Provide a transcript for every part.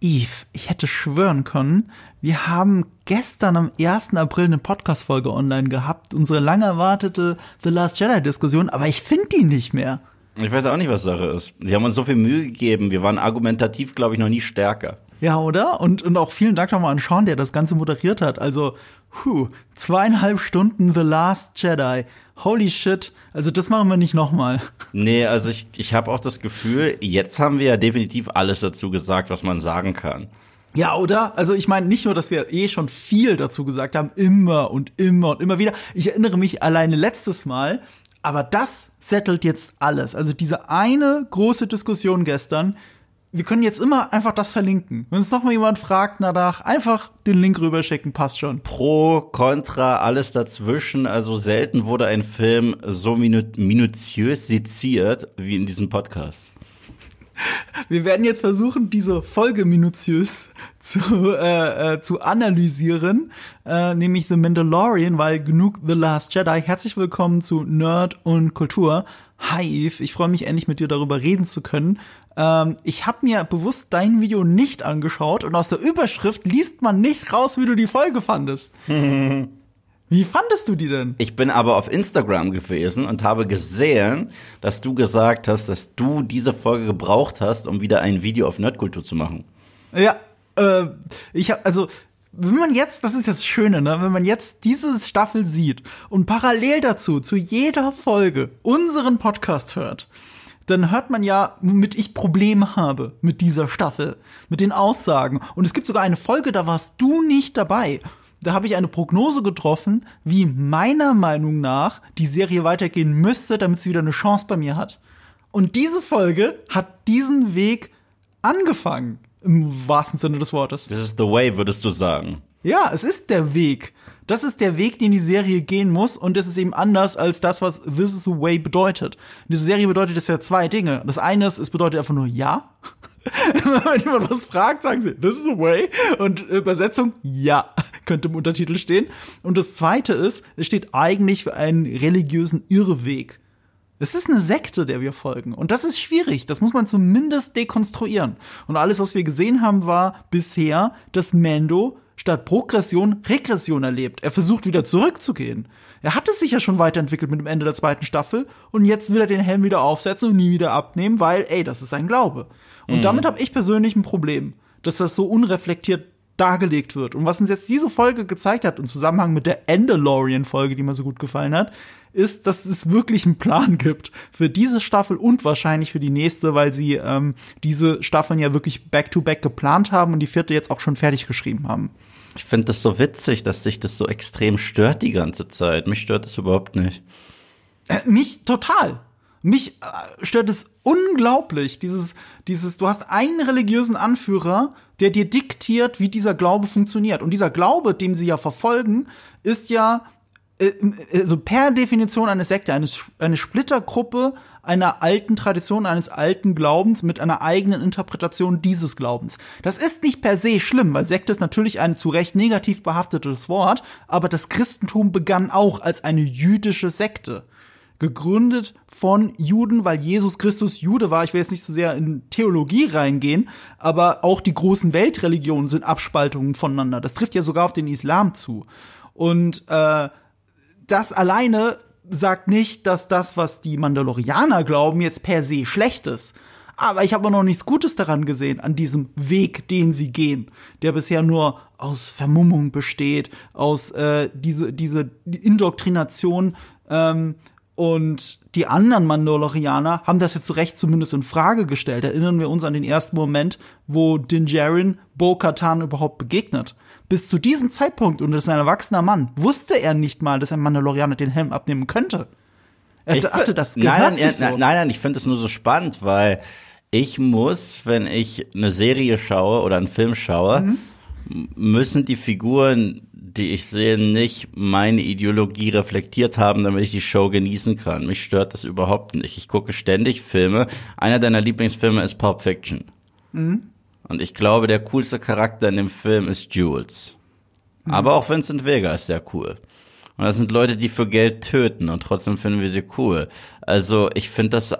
Eve, ich hätte schwören können, wir haben gestern am 1. April eine Podcast-Folge online gehabt, unsere lang erwartete The Last Jedi-Diskussion, aber ich finde die nicht mehr. Ich weiß auch nicht, was Sache ist. Sie haben uns so viel Mühe gegeben. Wir waren argumentativ, glaube ich, noch nie stärker. Ja, oder? Und, und auch vielen Dank nochmal an Sean, der das Ganze moderiert hat. Also, puh, zweieinhalb Stunden The Last Jedi. Holy shit. Also, das machen wir nicht nochmal. Nee, also ich, ich habe auch das Gefühl, jetzt haben wir ja definitiv alles dazu gesagt, was man sagen kann. Ja, oder? Also ich meine nicht nur, dass wir eh schon viel dazu gesagt haben, immer und immer und immer wieder. Ich erinnere mich alleine letztes Mal, aber das settelt jetzt alles. Also diese eine große Diskussion gestern, wir können jetzt immer einfach das verlinken. Wenn uns noch mal jemand fragt danach, einfach den Link rüberschicken, passt schon. Pro, Contra, alles dazwischen. Also selten wurde ein Film so minu minutiös seziert wie in diesem Podcast. Wir werden jetzt versuchen, diese Folge minutiös zu, äh, äh, zu analysieren, äh, nämlich The Mandalorian, weil genug The Last Jedi. Herzlich willkommen zu Nerd und Kultur. Hi Eve, ich freue mich endlich mit dir darüber reden zu können. Ähm, ich habe mir bewusst dein Video nicht angeschaut und aus der Überschrift liest man nicht raus, wie du die Folge fandest. Wie fandest du die denn? Ich bin aber auf Instagram gewesen und habe gesehen, dass du gesagt hast, dass du diese Folge gebraucht hast, um wieder ein Video auf Nerdkultur zu machen. Ja, äh, ich habe also wenn man jetzt, das ist das Schöne, ne, wenn man jetzt diese Staffel sieht und parallel dazu zu jeder Folge unseren Podcast hört, dann hört man ja, womit ich Probleme habe mit dieser Staffel, mit den Aussagen. Und es gibt sogar eine Folge, da warst du nicht dabei da habe ich eine Prognose getroffen, wie meiner Meinung nach die Serie weitergehen müsste, damit sie wieder eine Chance bei mir hat. Und diese Folge hat diesen Weg angefangen, im wahrsten Sinne des Wortes. This is the way, würdest du sagen. Ja, es ist der Weg. Das ist der Weg, den die Serie gehen muss und es ist eben anders als das, was This is the way bedeutet. Diese Serie bedeutet es ja zwei Dinge. Das eine ist, es bedeutet einfach nur ja. Wenn jemand was fragt, sagen sie, this is the way. Und Übersetzung, ja, könnte im Untertitel stehen. Und das zweite ist, es steht eigentlich für einen religiösen Irrweg. Es ist eine Sekte, der wir folgen. Und das ist schwierig. Das muss man zumindest dekonstruieren. Und alles, was wir gesehen haben, war bisher, dass Mando statt Progression Regression erlebt. Er versucht wieder zurückzugehen. Er hatte sich ja schon weiterentwickelt mit dem Ende der zweiten Staffel und jetzt will er den Helm wieder aufsetzen und nie wieder abnehmen, weil, ey, das ist sein Glaube. Und mhm. damit habe ich persönlich ein Problem, dass das so unreflektiert dargelegt wird. Und was uns jetzt diese Folge gezeigt hat, im Zusammenhang mit der Endalorian-Folge, die mir so gut gefallen hat, ist, dass es wirklich einen Plan gibt für diese Staffel und wahrscheinlich für die nächste, weil sie ähm, diese Staffeln ja wirklich back-to-back -back geplant haben und die vierte jetzt auch schon fertig geschrieben haben. Ich finde das so witzig, dass sich das so extrem stört die ganze Zeit. Mich stört das überhaupt nicht. Äh, mich total. Mich äh, stört es unglaublich, dieses, dieses, du hast einen religiösen Anführer, der dir diktiert, wie dieser Glaube funktioniert. Und dieser Glaube, dem sie ja verfolgen, ist ja also per Definition eine Sekte, eine, eine Splittergruppe einer alten Tradition, eines alten Glaubens mit einer eigenen Interpretation dieses Glaubens. Das ist nicht per se schlimm, weil Sekte ist natürlich ein zu Recht negativ behaftetes Wort, aber das Christentum begann auch als eine jüdische Sekte gegründet von Juden, weil Jesus Christus Jude war. Ich will jetzt nicht so sehr in Theologie reingehen, aber auch die großen Weltreligionen sind Abspaltungen voneinander. Das trifft ja sogar auf den Islam zu. Und äh, das alleine sagt nicht, dass das, was die Mandalorianer glauben, jetzt per se schlecht ist. Aber ich habe noch nichts Gutes daran gesehen, an diesem Weg, den sie gehen, der bisher nur aus Vermummung besteht, aus äh, diese, diese Indoktrination ähm, und die anderen Mandalorianer haben das jetzt zu Recht zumindest in Frage gestellt. Erinnern wir uns an den ersten Moment, wo Din Djarin Bo-Katan überhaupt begegnet. Bis zu diesem Zeitpunkt, und das ist ein erwachsener Mann, wusste er nicht mal, dass ein Mandalorianer den Helm abnehmen könnte. Er ich dachte, das gehört nein, nein, so. nein, nein, ich finde es nur so spannend, weil ich muss, wenn ich eine Serie schaue oder einen Film schaue, mhm. müssen die Figuren die ich sehe, nicht meine Ideologie reflektiert haben, damit ich die Show genießen kann. Mich stört das überhaupt nicht. Ich gucke ständig Filme. Einer deiner Lieblingsfilme ist Pulp Fiction. Mhm. Und ich glaube, der coolste Charakter in dem Film ist Jules. Mhm. Aber auch Vincent Vega ist sehr cool. Und das sind Leute, die für Geld töten und trotzdem finden wir sie cool. Also ich finde das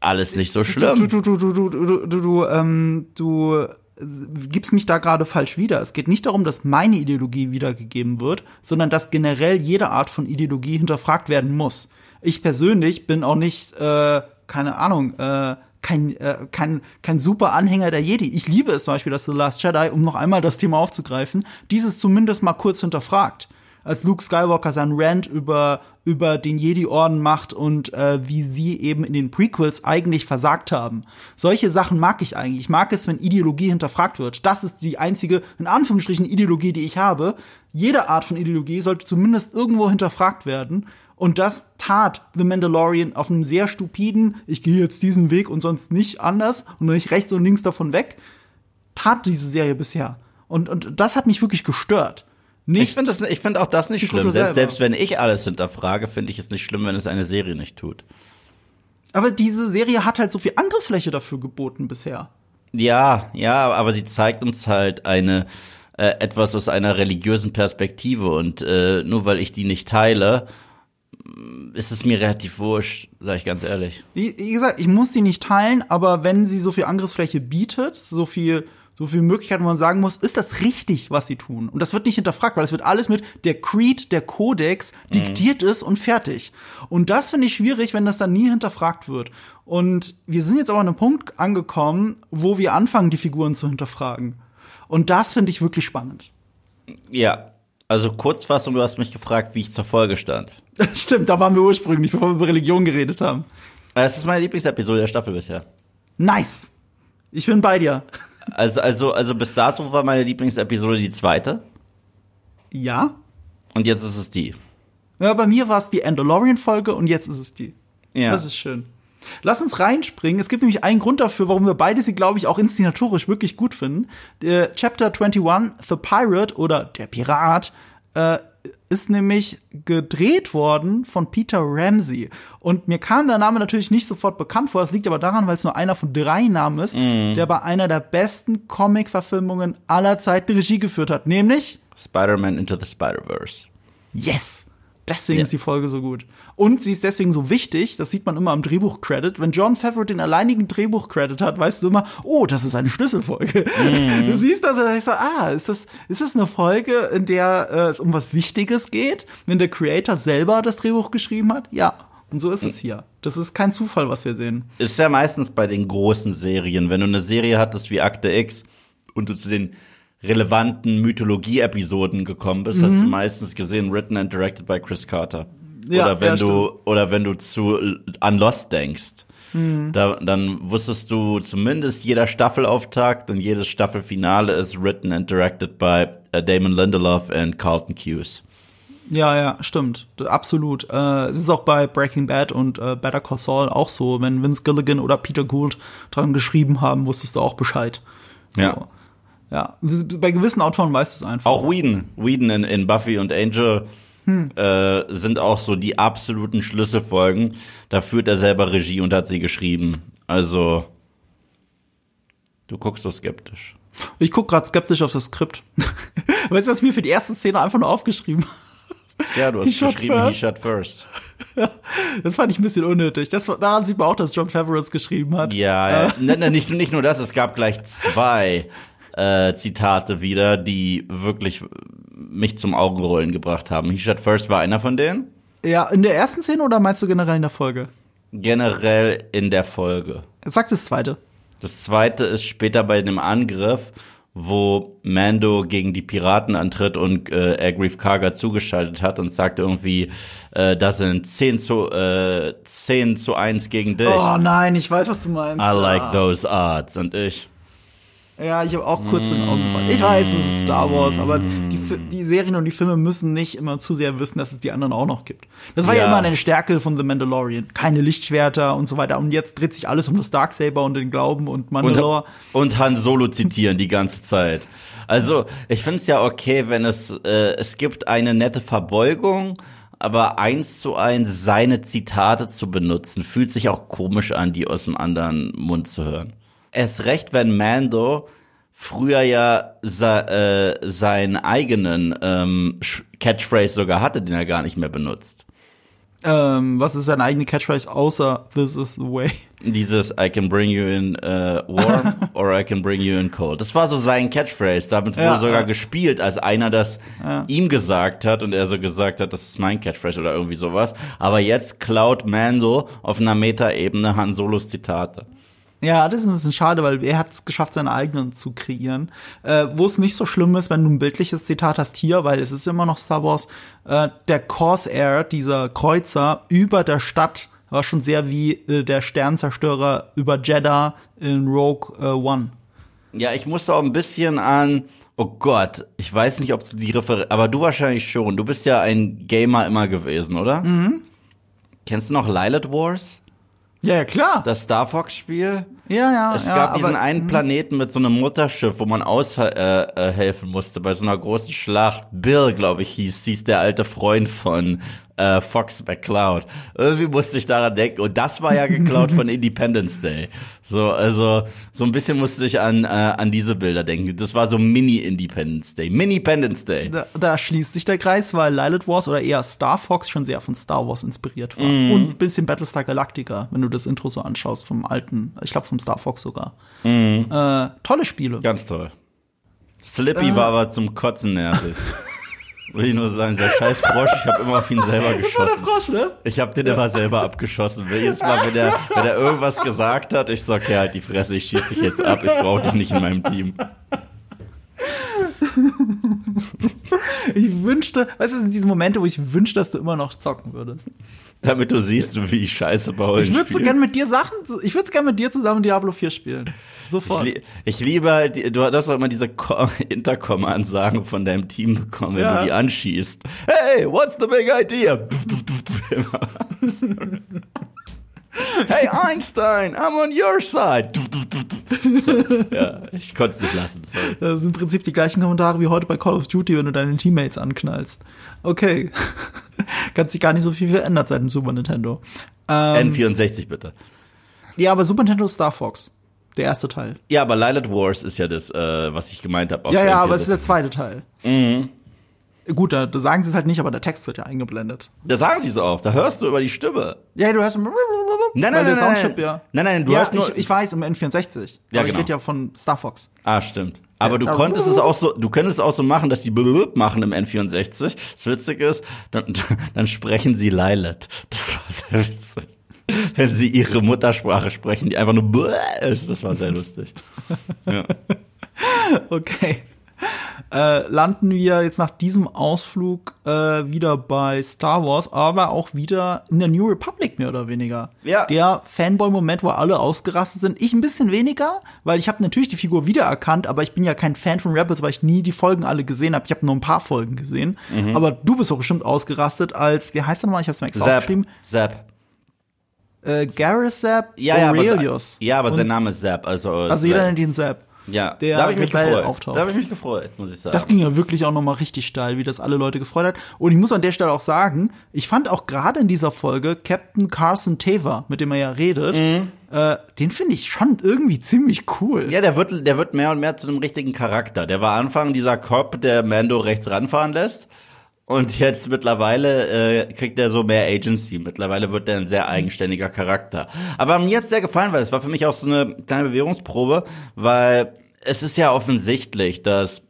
alles nicht so schlimm. Du, du, du, du, du, du, du, du, ähm, du gibst mich da gerade falsch wieder. Es geht nicht darum, dass meine Ideologie wiedergegeben wird, sondern dass generell jede Art von Ideologie hinterfragt werden muss. Ich persönlich bin auch nicht, äh, keine Ahnung, äh, kein, äh, kein, kein super Anhänger der Jedi. Ich liebe es zum Beispiel, dass The Last Jedi, um noch einmal das Thema aufzugreifen, dieses zumindest mal kurz hinterfragt als Luke Skywalker seinen Rant über, über den Jedi-Orden macht und äh, wie sie eben in den Prequels eigentlich versagt haben. Solche Sachen mag ich eigentlich. Ich mag es, wenn Ideologie hinterfragt wird. Das ist die einzige, in Anführungsstrichen, Ideologie, die ich habe. Jede Art von Ideologie sollte zumindest irgendwo hinterfragt werden. Und das tat The Mandalorian auf einem sehr stupiden, ich gehe jetzt diesen Weg und sonst nicht anders und nicht rechts und links davon weg, tat diese Serie bisher. Und, und das hat mich wirklich gestört. Nicht ich finde ich finde auch das nicht schlimm. Selbst, selbst wenn ich alles hinterfrage, finde ich es nicht schlimm, wenn es eine Serie nicht tut. Aber diese Serie hat halt so viel Angriffsfläche dafür geboten bisher. Ja, ja, aber sie zeigt uns halt eine äh, etwas aus einer religiösen Perspektive und äh, nur weil ich die nicht teile, ist es mir relativ wurscht, sage ich ganz ehrlich. Wie, wie gesagt, ich muss sie nicht teilen, aber wenn sie so viel Angriffsfläche bietet, so viel so viele Möglichkeiten, wo man sagen muss, ist das richtig, was sie tun? Und das wird nicht hinterfragt, weil es wird alles mit der Creed, der Kodex diktiert mhm. ist und fertig. Und das finde ich schwierig, wenn das dann nie hinterfragt wird. Und wir sind jetzt aber an einem Punkt angekommen, wo wir anfangen, die Figuren zu hinterfragen. Und das finde ich wirklich spannend. Ja, also Kurzfassung, du hast mich gefragt, wie ich zur Folge stand. Stimmt, da waren wir ursprünglich, bevor wir über Religion geredet haben. Es ist meine Lieblingsepisode der Staffel bisher. Nice. Ich bin bei dir. Also, also, also bis dato war meine Lieblingsepisode die zweite. Ja. Und jetzt ist es die. Ja, bei mir war es die Andalorian-Folge und jetzt ist es die. Ja. Das ist schön. Lass uns reinspringen. Es gibt nämlich einen Grund dafür, warum wir beide sie, glaube ich, auch inszenatorisch wirklich gut finden. Der Chapter 21, The Pirate oder Der Pirat, äh, ist nämlich gedreht worden von Peter Ramsey. Und mir kam der Name natürlich nicht sofort bekannt vor. Es liegt aber daran, weil es nur einer von drei Namen ist, mm. der bei einer der besten Comic-Verfilmungen aller Zeiten Regie geführt hat. Nämlich Spider-Man Into the Spider-Verse. Yes! Deswegen ja. ist die Folge so gut. Und sie ist deswegen so wichtig, das sieht man immer am Drehbuch-Credit. Wenn John Favreau den alleinigen Drehbuch-Credit hat, weißt du immer, oh, das ist eine Schlüsselfolge. Mhm. Du siehst das und dann denkst du, ah, ist das, ist das eine Folge, in der äh, es um was Wichtiges geht? Wenn der Creator selber das Drehbuch geschrieben hat? Ja. Und so ist es hier. Das ist kein Zufall, was wir sehen. Ist ja meistens bei den großen Serien. Wenn du eine Serie hattest wie Akte X und du zu den relevanten Mythologie-Episoden gekommen bist, mhm. hast du mhm. meistens gesehen, written and directed by Chris Carter. Ja, oder wenn ja, du oder wenn du zu an Lost denkst. Mhm. Da, dann wusstest du zumindest jeder Staffelauftakt und jedes Staffelfinale ist written and directed by uh, Damon Lindelof and Carlton Cuse. Ja, ja, stimmt. Absolut. Äh, es ist auch bei Breaking Bad und äh, Better Call Saul auch so. Wenn Vince Gilligan oder Peter Gould dran geschrieben haben, wusstest du auch Bescheid. So. Ja. Ja, bei gewissen Autoren weißt du es einfach. Auch Whedon. Whedon in, in Buffy und Angel hm. äh, sind auch so die absoluten Schlüsselfolgen. Da führt er selber Regie und hat sie geschrieben. Also, du guckst so skeptisch. Ich guck gerade skeptisch auf das Skript. weißt du, was mir für die erste Szene einfach nur aufgeschrieben Ja, du hast he geschrieben, shot he shot first. das fand ich ein bisschen unnötig. Das, daran sieht man auch, dass John Favreau es geschrieben hat. Ja, ja. ne, ne, nicht, nicht nur das, es gab gleich zwei äh, Zitate wieder, die wirklich mich zum Augenrollen gebracht haben. He Shot First war einer von denen. Ja, in der ersten Szene oder meinst du generell in der Folge? Generell in der Folge. Sag das zweite. Das zweite ist später bei dem Angriff, wo Mando gegen die Piraten antritt und äh, Agrief Karga zugeschaltet hat und sagt irgendwie, äh, das sind 10 zu, äh, 10 zu 1 gegen dich. Oh nein, ich weiß, was du meinst. I like ah. those odds. Und ich. Ja, ich habe auch kurz mit den Augen gefallen. Ich weiß, es ist Star Wars, aber die, die Serien und die Filme müssen nicht immer zu sehr wissen, dass es die anderen auch noch gibt. Das war ja, ja immer eine Stärke von The Mandalorian. Keine Lichtschwerter und so weiter. Und jetzt dreht sich alles um das Darksaber und den Glauben und Mandalore. Und, und Han Solo zitieren die ganze Zeit. Also, ich finde es ja okay, wenn es, äh, es gibt eine nette Verbeugung, aber eins zu eins seine Zitate zu benutzen, fühlt sich auch komisch an, die aus dem anderen Mund zu hören. Erst recht, wenn Mando früher ja äh, seinen eigenen ähm, Catchphrase sogar hatte, den er gar nicht mehr benutzt. Ähm, was ist seine eigene Catchphrase außer This is the way? Dieses I can bring you in uh, warm or I can bring you in cold. Das war so sein Catchphrase. Damit wurde Ja, sogar ja. gespielt, als einer das Ja. ihm gesagt hat und er so gesagt hat, das ist mein Catchphrase oder irgendwie sowas. Aber jetzt klaut Mando auf einer Metaebene Han Solos Zitate. Ja, das ist ein bisschen schade, weil er hat es geschafft, seine eigenen zu kreieren. Äh, Wo es nicht so schlimm ist, wenn du ein bildliches Zitat hast hier, weil es ist immer noch Star Wars, äh, der Corsair, dieser Kreuzer über der Stadt, war schon sehr wie äh, der Sternzerstörer über Jeddah in Rogue äh, One. Ja, ich musste auch ein bisschen an, oh Gott, ich weiß nicht, ob du die Refer aber du wahrscheinlich schon. Du bist ja ein Gamer immer gewesen, oder? Mhm. Kennst du noch Lilith Wars? Ja, ja, klar. Das Star Fox Spiel? ja, ja. Es ja, gab diesen aber- einen Planeten mit so einem Mutterschiff, wo man aushelfen äh, äh, musste bei so einer großen Schlacht. Bill, glaube ich, hieß, hieß der alte Freund von äh, Fox McCloud. Irgendwie musste ich daran denken. Und das war ja geklaut von Independence Day. So, also so ein bisschen musste ich an äh, an diese Bilder denken. Das war so Mini Independence Day, Mini Independence Day. Da, da schließt sich der Kreis, weil Lilith Wars oder eher Star Fox schon sehr von Star Wars inspiriert war. Mhm. Und ein bisschen Battlestar Galactica, wenn du das Intro so anschaust vom alten, ich glaube vom Star Fox sogar. Mhm. Äh, tolle Spiele. Ganz toll. Slippy war aber zum Kotzen nervig. Will ich nur sagen, der scheiß Frosch, ich habe immer auf ihn selber geschossen. Frosch, ne? Ich habe den immer selber abgeschossen. Jedes Mal, wenn er, wenn er irgendwas gesagt hat, ich sag, ja, halt die Fresse, ich schieß dich jetzt ab, ich brauche dich nicht in meinem Team. Ich wünschte, weißt du, diese Momente, wo ich wünschte, dass du immer noch zocken würdest. Damit du siehst, wie ich scheiße baue. Ich würde so gern mit dir Sachen, ich würde gern mit dir zusammen Diablo 4 spielen. Sofort. Ich, ich liebe halt, du hast auch immer diese Co- Intercom-Ansagen von deinem Team bekommen, wenn Ja. du die anschießt. Hey, what's the big idea? hey Einstein, I'm on your side. So, ja, ich konnte es nicht lassen. Sorry. Das sind im Prinzip die gleichen Kommentare wie heute bei Call of Duty, wenn du deine Teammates anknallst. Okay. Kann sich gar nicht so viel verändert seit dem Super Nintendo. Ähm, N64 bitte. ja, aber Super Nintendo Star Fox. Der erste Teil. Ja, aber Lilith Wars ist ja das, äh, was ich gemeint habe. Ja, ja, aber es ist der zweite Teil. Mhm. Gut, da, da sagen sie es halt nicht, aber der Text wird ja eingeblendet. Da sagen sie es auch, da hörst du über die Stimme. Ja, du hörst. Nein, weil nein, der nein, Soundchip nein. ja. Nein, nein, du ja, hast nur- ich, ich weiß, im N64. Ja, aber genau. ich rede ja von Star Fox. Ah, stimmt. Aber du da- konntest es auch so, du könntest es auch so machen, dass die blub machen im N64. Das Witzige ist, dann, dann sprechen sie Lilith. Das war sehr witzig. Wenn sie ihre Muttersprache sprechen, die einfach nur ist, das war sehr lustig. Ja. Okay. Äh, landen wir jetzt nach diesem Ausflug äh, wieder bei Star Wars, aber auch wieder in der New Republic mehr oder weniger. Ja. Der Fanboy-Moment, wo alle ausgerastet sind. Ich ein bisschen weniger, weil ich habe natürlich die Figur wiedererkannt, aber ich bin ja kein Fan von Rebels, weil ich nie die Folgen alle gesehen habe. Ich habe nur ein paar Folgen gesehen. Mhm. Aber du bist doch bestimmt ausgerastet als, wie heißt er nochmal? Ich hab's mir extra aufgeschrieben. Zapp. Äh, Gareth Zapp Ja, ja, aber, Aurelius. ja, aber sein Name ist Zapp. Also, Also jeder nennt ihn Zapp. Ja, der da habe ich mich gefreut. auftaucht. Da habe ich mich gefreut, muss ich sagen. Das ging ja wirklich auch noch mal richtig steil, wie das alle Leute gefreut hat. Und ich muss an der Stelle auch sagen, ich fand auch gerade in dieser Folge Captain Carson Taver, mit dem er ja redet, äh, den finde ich schon irgendwie ziemlich cool. Ja, der wird, der wird mehr und mehr zu einem richtigen Charakter. Der war Anfang dieser Cop, der Mando rechts ranfahren lässt. Und jetzt mittlerweile äh, kriegt er so mehr Agency. Mittlerweile wird er ein sehr eigenständiger Charakter. Aber mir jetzt sehr gefallen, weil es war für mich auch so eine kleine Bewährungsprobe, weil es ist ja offensichtlich, dass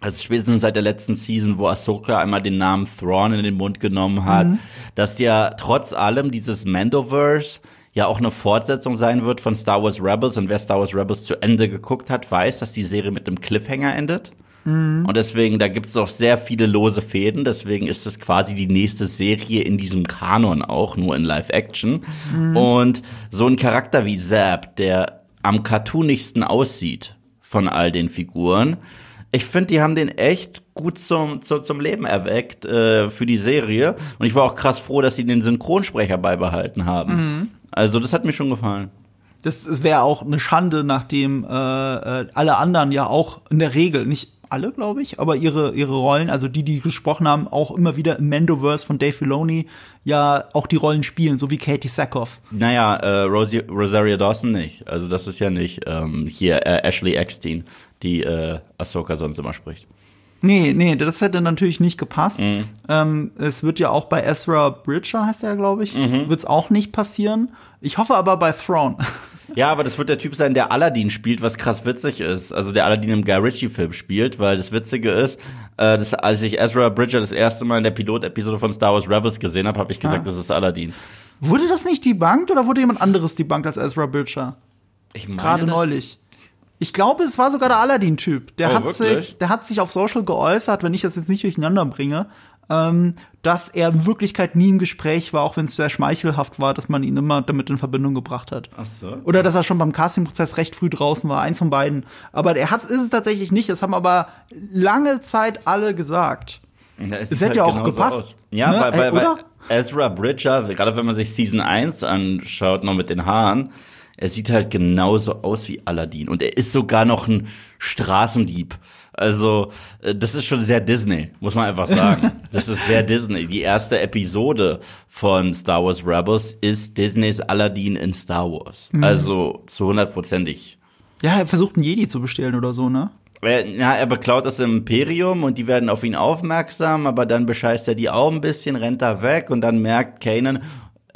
also spätestens seit der letzten Season, wo Ahsoka einmal den Namen Thrawn in den Mund genommen hat, dass ja trotz allem dieses Mandoverse ja auch eine Fortsetzung sein wird von Star Wars Rebels und wer Star Wars Rebels zu Ende geguckt hat, weiß, dass die Serie mit einem Cliffhanger endet. Und deswegen, da gibt es auch sehr viele lose Fäden, deswegen ist es quasi die nächste Serie in diesem Kanon auch, nur in Live-Action. Und so ein Charakter wie Zap, der am cartoonigsten aussieht von all den Figuren, ich finde, die haben den echt gut zum, zu, zum Leben erweckt äh, für die Serie. Und ich war auch krass froh, dass sie den Synchronsprecher beibehalten haben. Also das hat mir schon gefallen. Das, das wäre auch eine Schande, nachdem äh, äh, alle anderen ja auch in der Regel, nicht alle, glaube ich, aber ihre, ihre Rollen, also die, die gesprochen haben, auch immer wieder im Mandoverse von Dave Filoni ja auch die Rollen spielen, so wie Katie Sackhoff. Naja, äh, Rosie, Rosario Dawson nicht. Also das ist ja nicht ähm, hier äh, Ashley Eckstein, die äh, Ahsoka sonst immer spricht. Nee, nee, das hätte natürlich nicht gepasst. Ähm, es wird ja auch bei Ezra Bridger, heißt er, glaube ich, wird es auch nicht passieren. Ich hoffe aber bei Throne. Ja, aber das wird der Typ sein, der Aladdin spielt, was krass witzig ist. Also der Aladdin im Guy Ritchie-Film spielt, weil das Witzige ist, äh, das, als ich Ezra Bridger das erste Mal in der Pilotepisode von Star Wars Rebels gesehen habe, habe ich gesagt, Ah. das ist Aladdin. wurde das nicht debunked oder wurde jemand anderes debunked als Ezra Bridger? Ich meine Gerade neulich. Ich glaube, es war sogar der Aladdin-Typ. Der, Oh, hat wirklich? sich, der hat sich auf Social geäußert, wenn ich das jetzt nicht durcheinander bringe, ähm, dass er in Wirklichkeit nie im Gespräch war, auch wenn es sehr schmeichelhaft war, dass man ihn immer damit in Verbindung gebracht hat. Ach so. Oder dass er schon beim Castingprozess recht früh draußen war, eins von beiden. Aber er hat, ist es tatsächlich nicht. Das haben aber lange Zeit alle gesagt. Ja, es Es hätte ja auch gepasst. aus. Ja, Ne? weil, weil, weil? Ezra Bridger, gerade wenn man sich Season 1 anschaut, noch mit den Haaren, er sieht halt genauso aus wie Aladdin. Und er ist sogar noch ein Straßendieb. Also, äh, das ist schon sehr Disney, muss man einfach sagen. das ist sehr Disney. Die erste Episode von Star Wars Rebels ist Disneys Aladdin in Star Wars. Mhm. Also zu hundertprozentig. Ja, er versucht einen Jedi zu bestehlen oder so, ne? Ja, er beklaut das Imperium und die werden auf ihn aufmerksam, aber dann bescheißt er die auch ein bisschen, rennt da weg und dann merkt Kanan,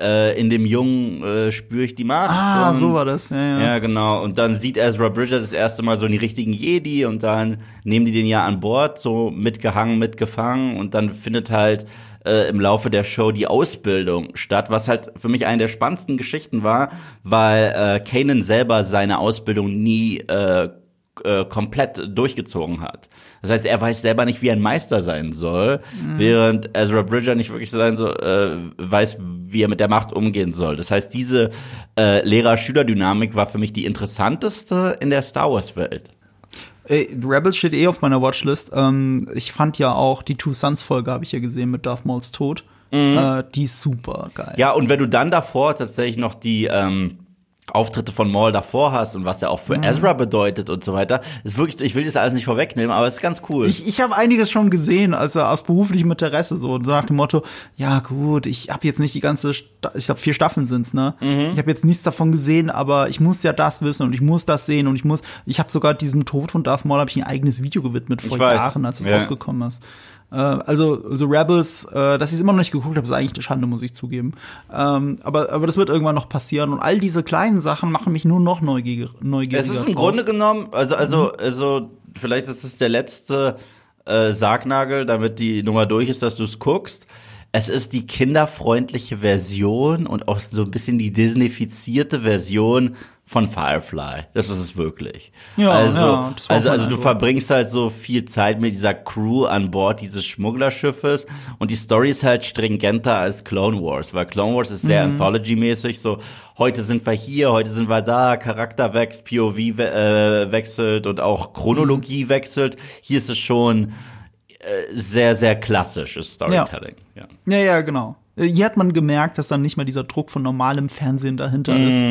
äh, in dem Jungen äh, spüre ich die Macht. Ah, und, so war das. Ja, ja. Ja, genau. Und dann sieht Ezra Bridger das erste Mal so in die richtigen Jedi und dann nehmen die den ja an Bord, so mitgehangen, mitgefangen und dann findet halt äh, im Laufe der Show die Ausbildung statt, was halt für mich eine der spannendsten Geschichten war, weil äh, Kanan selber seine Ausbildung nie äh, äh, komplett durchgezogen hat. Das heißt, er weiß selber nicht, wie ein Meister sein soll, während Ezra Bridger nicht wirklich sein so äh, weiß, wie er mit der Macht umgehen soll. Das heißt, diese äh, Lehrer-Schüler-Dynamik war für mich die interessanteste in der Star Wars-Welt. Ey, Rebels steht eh auf meiner Watchlist. Ähm, ich fand ja auch die Two Sons Folge habe ich ja gesehen mit Darth Mauls Tod. Äh, die ist super geil. Ja, und wenn du dann davor tatsächlich noch die ähm, Auftritte von Maul davor hast und was er auch für Ezra bedeutet und so weiter, ist wirklich, ich will das alles nicht vorwegnehmen, aber es ist ganz cool. Ich, ich habe einiges schon gesehen, also aus beruflichem Interesse, so nach dem Motto, ja gut, ich habe jetzt nicht die ganze, ich glaube vier Staffeln sind's, ne? Ich habe jetzt nichts davon gesehen, aber ich muss ja das wissen und ich muss das sehen und ich muss, ich habe sogar diesem Tod von Darth Maul habe ich ein eigenes Video gewidmet vor. Jahren, als es Ja. rausgekommen ist. Äh, also, also Rebels, äh, dass ich es immer noch nicht geguckt habe, ist eigentlich eine Schande, muss ich zugeben. Ähm, aber, aber das wird irgendwann noch passieren und all diese kleinen Sachen machen mich nur noch neugieriger. neugieriger Es ist im drauf. Grunde genommen, also, also, also, vielleicht ist es der letzte äh, Sargnagel, damit die Nummer durch ist, dass du es guckst. Es ist die kinderfreundliche Version und auch so ein bisschen die Disneyfizierte Version von Firefly. Das ist es wirklich. Ja, also, ja, also, also du verbringst halt so viel Zeit mit dieser Crew an Bord dieses Schmugglerschiffes und die Story ist halt stringenter als Clone Wars, weil Clone Wars ist sehr Mhm. Anthology-mäßig, so heute sind wir hier, heute sind wir da, Charakter wächst, POV äh, wechselt und auch Mhm. Chronologie wechselt. Hier ist es schon äh, sehr, sehr klassisches Storytelling. Ja. Ja, ja, genau. Äh, Hier hat man gemerkt, dass dann nicht mehr dieser Druck von normalem Fernsehen dahinter ist.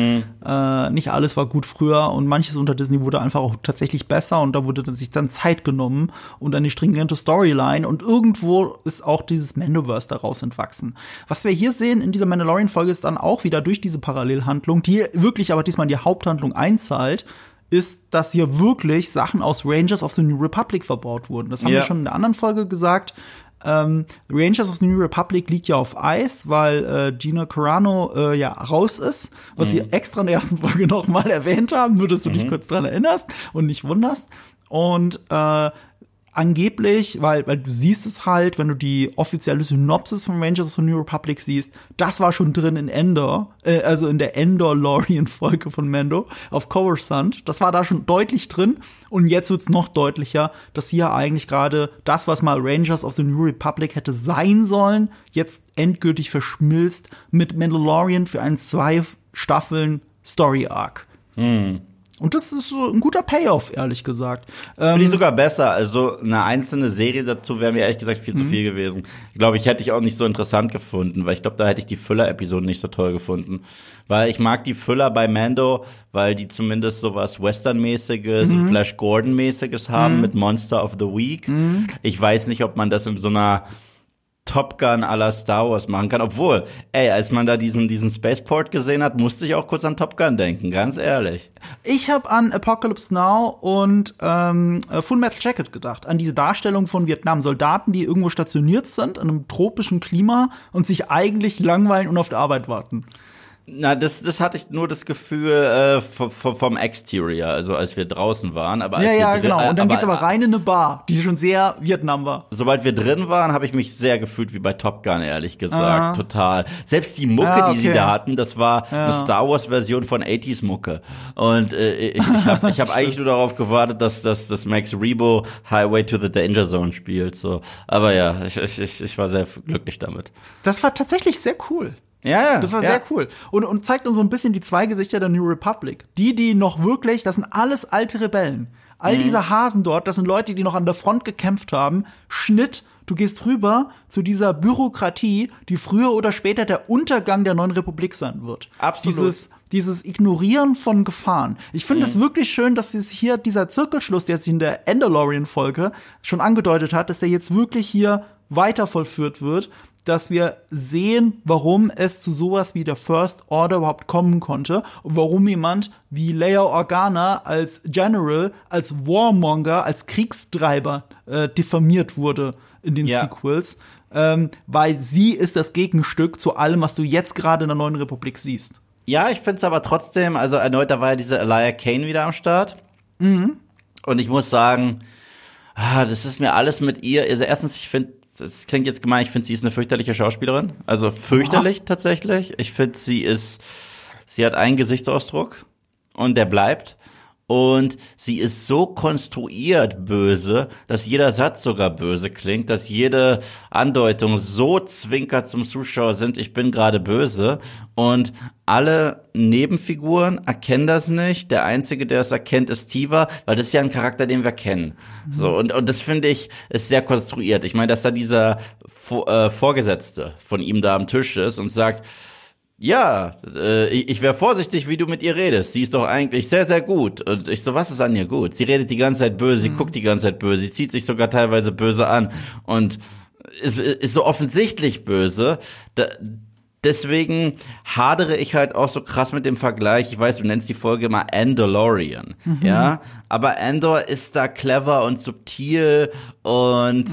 Äh, nicht alles war gut früher und manches unter Disney wurde einfach auch tatsächlich besser und da wurde dann sich dann Zeit genommen und eine stringente Storyline und irgendwo ist auch dieses Mandoverse daraus entwachsen. Was wir hier sehen in dieser Mandalorian-Folge ist dann auch wieder durch diese Parallelhandlung, die wirklich aber diesmal in die Haupthandlung einzahlt, ist, dass hier wirklich Sachen aus Rangers of the New Republic verbaut wurden. Das haben Ja. wir schon in der anderen Folge gesagt. Ähm, Rangers of the New Republic liegt ja auf Eis, weil äh, Gina Carano äh, ja raus ist, was sie extra in der ersten Folge noch mal erwähnt haben, nur dass du dich kurz dran erinnerst und nicht wunderst. Und äh, angeblich, weil, weil du siehst es halt, wenn du die offizielle Synopsis von Rangers of the New Republic siehst, das war schon drin in Endor, äh, also in der Endor-Lorien-Folge von Mando auf Coruscant. Das war da schon deutlich drin und jetzt wird's noch deutlicher, dass hier eigentlich gerade das, was mal Rangers of the New Republic hätte sein sollen, jetzt endgültig verschmilzt mit Mandalorian für einen zwei Staffeln Story Arc. Und das ist so ein guter Payoff, ehrlich gesagt. Ähm, Finde ich sogar besser. Also eine einzelne Serie dazu wäre mir ehrlich gesagt viel Mhm. zu viel gewesen. Ich glaube, ich hätte ich auch nicht so interessant gefunden, weil ich glaube, da hätte ich die Füller-Episoden nicht so toll gefunden. Weil ich mag die Füller bei Mando, weil die zumindest sowas Western-mäßiges, Mhm. Flash Gordon-mäßiges haben mit Monster of the Week. Ich weiß nicht, ob man das in so einer Top Gun la Star Wars machen kann. Obwohl, ey, als man da diesen, diesen Spaceport gesehen hat, musste ich auch kurz an Top Gun denken, ganz ehrlich. Ich habe an Apocalypse Now und ähm, Full Metal Jacket gedacht. An diese Darstellung von Vietnam-Soldaten, die irgendwo stationiert sind, in einem tropischen Klima und sich eigentlich langweilen und auf der Arbeit warten. Na, das, das hatte ich nur das Gefühl äh, vom, vom Exterior, also als wir draußen waren. Aber als ja, wir ja, genau. Und dann aber, geht's aber rein in eine Bar, die schon sehr Vietnam war. Sobald wir drin waren, habe ich mich sehr gefühlt wie bei Top Gun, ehrlich gesagt. Aha. Total. Selbst die Mucke, Ja, die sie okay. da hatten, das war eine Star Wars-Version von 80s-Mucke. Und äh, ich, ich habe ich hab eigentlich nur darauf gewartet, dass, dass, dass Max Rebo Highway to the Danger Zone spielt. So. Aber ja, ich, ich, ich war sehr glücklich damit. Das war tatsächlich sehr cool. Ja, ja. Das war ja. sehr cool. Und, und zeigt uns so ein bisschen die zwei Gesichter der New Republic. Die, die noch wirklich, das sind alles alte Rebellen. All diese Hasen dort, das sind Leute, die noch an der Front gekämpft haben. Schnitt, du gehst rüber zu dieser Bürokratie, die früher oder später der Untergang der neuen Republik sein wird. Absolut. Dieses, dieses Ignorieren von Gefahren. Ich finde es wirklich schön, dass es hier dieser Zirkelschluss, der sich in der Endalorian-Folge schon angedeutet hat, dass der jetzt wirklich hier weiter vollführt wird, dass wir sehen, warum es zu sowas wie der First Order überhaupt kommen konnte und warum jemand wie Leia Organa als General, als Warmonger, als Kriegstreiber äh, diffamiert wurde in den Ja. Sequels, ähm, weil sie ist das Gegenstück zu allem, was du jetzt gerade in der neuen Republik siehst. Ja, ich finde es aber trotzdem, also erneut, da war ja diese Elia Kane wieder am Start. Und ich muss sagen, ah, das ist mir alles mit ihr. Also erstens, ich finde, es klingt jetzt gemein, ich finde, sie ist eine fürchterliche Schauspielerin. Also fürchterlich tatsächlich. Ich finde, sie ist, sie hat einen Gesichtsausdruck und der bleibt. Und sie ist so konstruiert böse, dass jeder Satz sogar böse klingt, dass jede Andeutung so zwinkert zum Zuschauer sind, ich bin gerade böse. Und alle Nebenfiguren erkennen das nicht. Der Einzige, der es erkennt, ist Tiva, weil das ist ja ein Charakter, den wir kennen. So, und, und das finde ich, ist sehr konstruiert. Ich meine, dass da dieser Vor äh, Vorgesetzte von ihm da am Tisch ist und sagt, ja, äh, ich, wäre vorsichtig, wie du mit ihr redest. Sie ist doch eigentlich sehr, sehr gut. Und ich so, was ist an ihr gut? Sie redet die ganze Zeit böse, sie guckt die ganze Zeit böse, sie zieht sich sogar teilweise böse an und ist, ist so offensichtlich böse. Da, deswegen hadere ich halt auch so krass mit dem Vergleich. Ich weiß, du nennst die Folge immer Andalorian, ja, aber Andor ist da clever und subtil und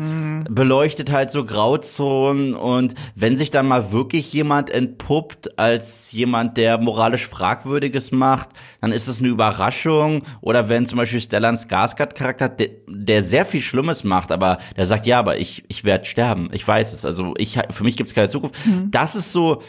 beleuchtet halt so Grauzonen. Und wenn sich dann mal wirklich jemand entpuppt als jemand, der moralisch Fragwürdiges macht, dann ist es eine Überraschung. Oder wenn zum Beispiel Stellan Skarsgård Charakter, der, der sehr viel Schlimmes macht, aber der sagt, ja, aber ich, ich werde sterben, ich weiß es, also ich, für mich gibt es keine Zukunft. Das ist so,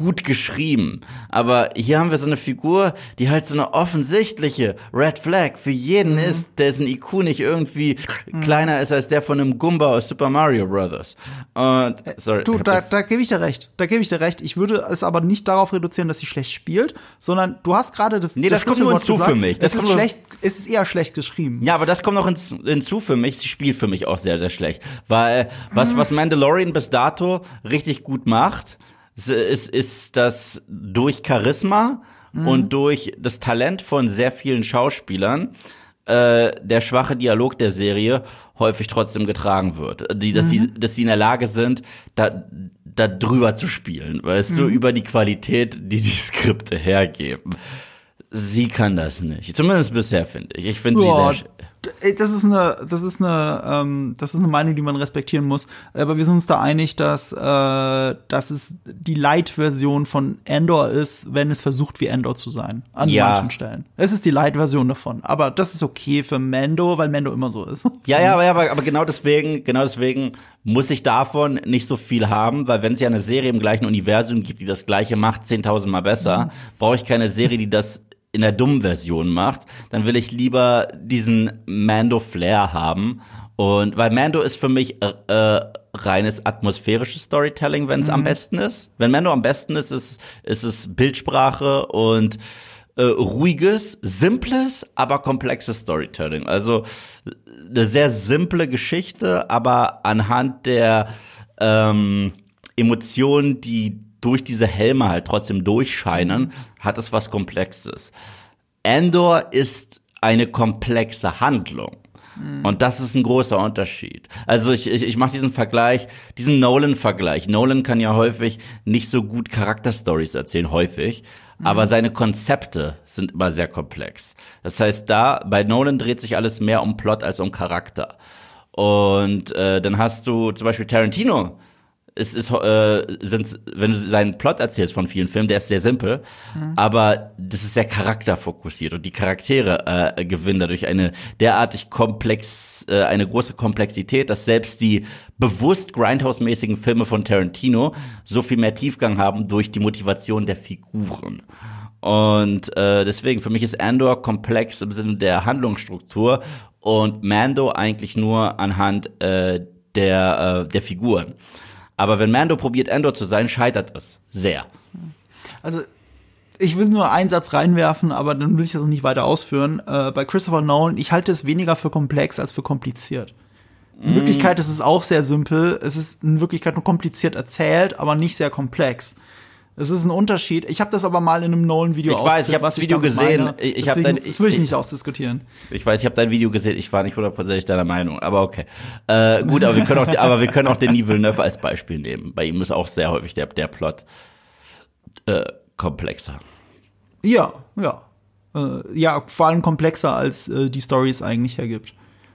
gut geschrieben. Aber hier haben wir so eine Figur, die halt so eine offensichtliche Red Flag für jeden Mhm. ist, dessen IQ nicht irgendwie kleiner ist als der von einem Gumba aus Super Mario Brothers. Und, sorry. Äh, Du, ich hab da, das- da gebe ich dir recht. Da gebe ich dir recht. Ich würde es aber nicht darauf reduzieren, dass sie schlecht spielt, sondern du hast gerade das. Nee, das kommt nur hinzu für mich. Das es ist schlecht. Es ist eher schlecht geschrieben. Ja, aber das kommt noch hinzu, hinzu für mich. Sie spielt für mich auch sehr, sehr schlecht. Weil was, was Mandalorian bis dato richtig gut macht, ist, ist das durch Charisma und durch das Talent von sehr vielen Schauspielern äh, der schwache Dialog der Serie häufig trotzdem getragen wird. Die, dass, sie, dass sie in der Lage sind, da, da drüber zu spielen, weißt du, über die Qualität, die die Skripte hergeben. Sie kann das nicht. Zumindest bisher, finde ich. Ich finde sie sehr, das ist eine, das ist eine, ähm, das ist eine Meinung, die man respektieren muss. Aber wir sind uns da einig, dass, äh, dass es die Light-Version von Endor ist, wenn es versucht, wie Endor zu sein. An Ja. manchen Stellen. Es ist die Light-Version davon. Aber das ist okay für Mando, weil Mando immer so ist. Ja, ja, aber, aber, aber genau deswegen, genau deswegen muss ich davon nicht so viel haben, weil wenn es ja eine Serie im gleichen Universum gibt, die das gleiche macht, 10.000 Mal besser, brauche ich keine Serie, die das in der dummen Version macht. Dann will ich lieber diesen Mando-Flair haben. Und weil Mando ist für mich äh, äh, reines atmosphärisches Storytelling, wenn es am besten ist. Wenn Mando am besten ist, ist, ist es Bildsprache und äh, ruhiges, simples, aber komplexes Storytelling. Also eine sehr simple Geschichte, aber anhand der ähm, Emotionen, die durch diese Helme halt trotzdem durchscheinen, hat es was Komplexes. Endor ist eine komplexe Handlung. Mhm. Und das ist ein großer Unterschied. Also ich, ich, ich mache diesen Vergleich, diesen Nolan-Vergleich. Nolan kann ja häufig nicht so gut Charakterstories erzählen, häufig. Mhm. Aber seine Konzepte sind immer sehr komplex. Das heißt, da bei Nolan dreht sich alles mehr um Plot als um Charakter. Und äh, dann hast du zum Beispiel Tarantino, es ist, äh, sind, wenn du seinen Plot erzählst von vielen Filmen, der ist sehr simpel, mhm. aber das ist sehr charakterfokussiert und die Charaktere äh, gewinnen dadurch eine derartig komplex, äh, eine große Komplexität, dass selbst die bewusst Grindhouse-mäßigen Filme von Tarantino so viel mehr Tiefgang haben durch die Motivation der Figuren. Und äh, deswegen, für mich ist Andor komplex im Sinne der Handlungsstruktur und Mando eigentlich nur anhand äh, der, äh, der Figuren. Aber wenn Mando probiert, Endor zu sein, scheitert es sehr. Also ich will nur einen Satz reinwerfen, aber dann will ich das auch nicht weiter ausführen. Äh, bei Christopher Nolan, ich halte es weniger für komplex als für kompliziert. In mm. Wirklichkeit ist es auch sehr simpel. Es ist in Wirklichkeit nur kompliziert erzählt, aber nicht sehr komplex. Es ist ein Unterschied. Ich habe das aber mal in einem Nolan-Video Ich weiß, ich habe das Video gesehen. Meine. Ich, ich Deswegen, dein, das will ich, ich nicht ausdiskutieren. Ich weiß, ich habe dein Video gesehen. Ich war nicht hundertprozentig deiner Meinung, aber okay. Äh, gut, aber wir können auch, aber wir können auch den Villeneuve als Beispiel nehmen. Bei ihm ist auch sehr häufig der, der Plot äh, komplexer. Ja, ja. Äh, ja, vor allem komplexer, als äh, die Story es eigentlich hergibt.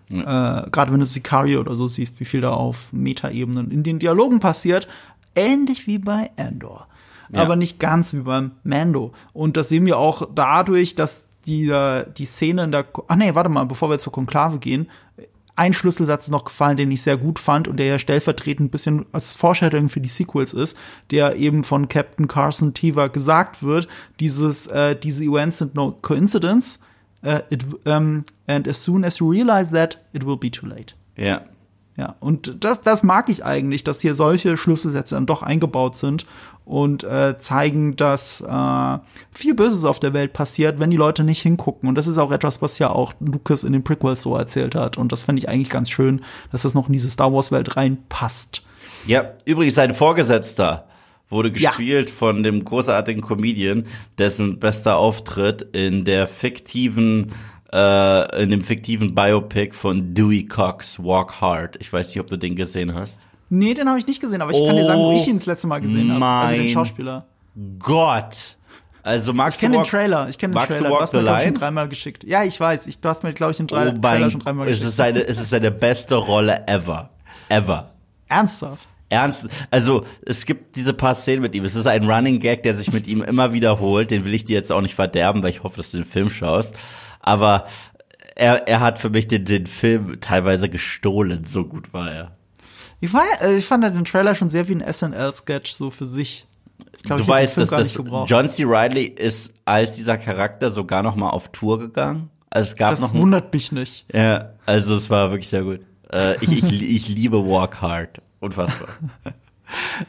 Ja. Äh, Gerade wenn du Sicario oder so siehst, wie viel da auf Metaebenen in den Dialogen passiert, ähnlich wie bei Andor ja. aber nicht ganz wie beim Mando. Und das sehen wir auch dadurch, dass die, die Szene in der. Ach nee, warte mal, bevor wir zur Konklave gehen. Ein Schlüsselsatz ist noch gefallen, den ich sehr gut fand und der ja stellvertretend ein bisschen als Foreshadowing für die Sequels ist, der eben von Captain Carson Tiva gesagt wird, dieses, äh, diese Events sind no coincidence, uh, it, um, and as soon as you realize that, it will be too late. Ja. Ja, und das, das mag ich eigentlich, dass hier solche Schlüsselsätze dann doch eingebaut sind und äh, zeigen, dass äh, viel Böses auf der Welt passiert, wenn die Leute nicht hingucken. Und das ist auch etwas, was ja auch Lucas in den Prequels so erzählt hat. Und das fände ich eigentlich ganz schön, dass das noch in diese Star Wars-Welt reinpasst. Ja, übrigens sein Vorgesetzter wurde gespielt ja. von dem großartigen Comedian, dessen bester Auftritt in der fiktiven äh, in dem fiktiven Biopic von Dewey Cox, Walk Hard. Ich weiß nicht, ob du den gesehen hast. Nee, den habe ich nicht gesehen, aber ich oh, kann dir sagen, wo ich ihn das letzte Mal gesehen habe. Also den Schauspieler. Gott. Also magst ich kenne den Trailer, ich kenne den Trailer. Du, du hast mir glaube ich schon dreimal geschickt. Ja, ich weiß. Ich, du hast mir glaube ich den Tra oh Trailer schon dreimal geschickt. Es ist seine, es ist seine beste Rolle ever, ever. Ernsthaft? Ernst, also es gibt diese paar Szenen mit ihm. Es ist ein Running Gag, der sich mit ihm immer wiederholt. Den will ich dir jetzt auch nicht verderben, weil ich hoffe, dass du den Film schaust. Aber er, er hat für mich den, den Film teilweise gestohlen. So gut war er. Ich, war, äh, ich fand den Trailer schon sehr wie ein SNL-Sketch so für sich. Glaub, du weißt, dass das John C. Riley ist als dieser Charakter sogar noch mal auf Tour gegangen. Also es gab das noch wundert mich nicht. Ja, also es war wirklich sehr gut. Äh, ich, ich, ich liebe Walk Hard. Unfassbar.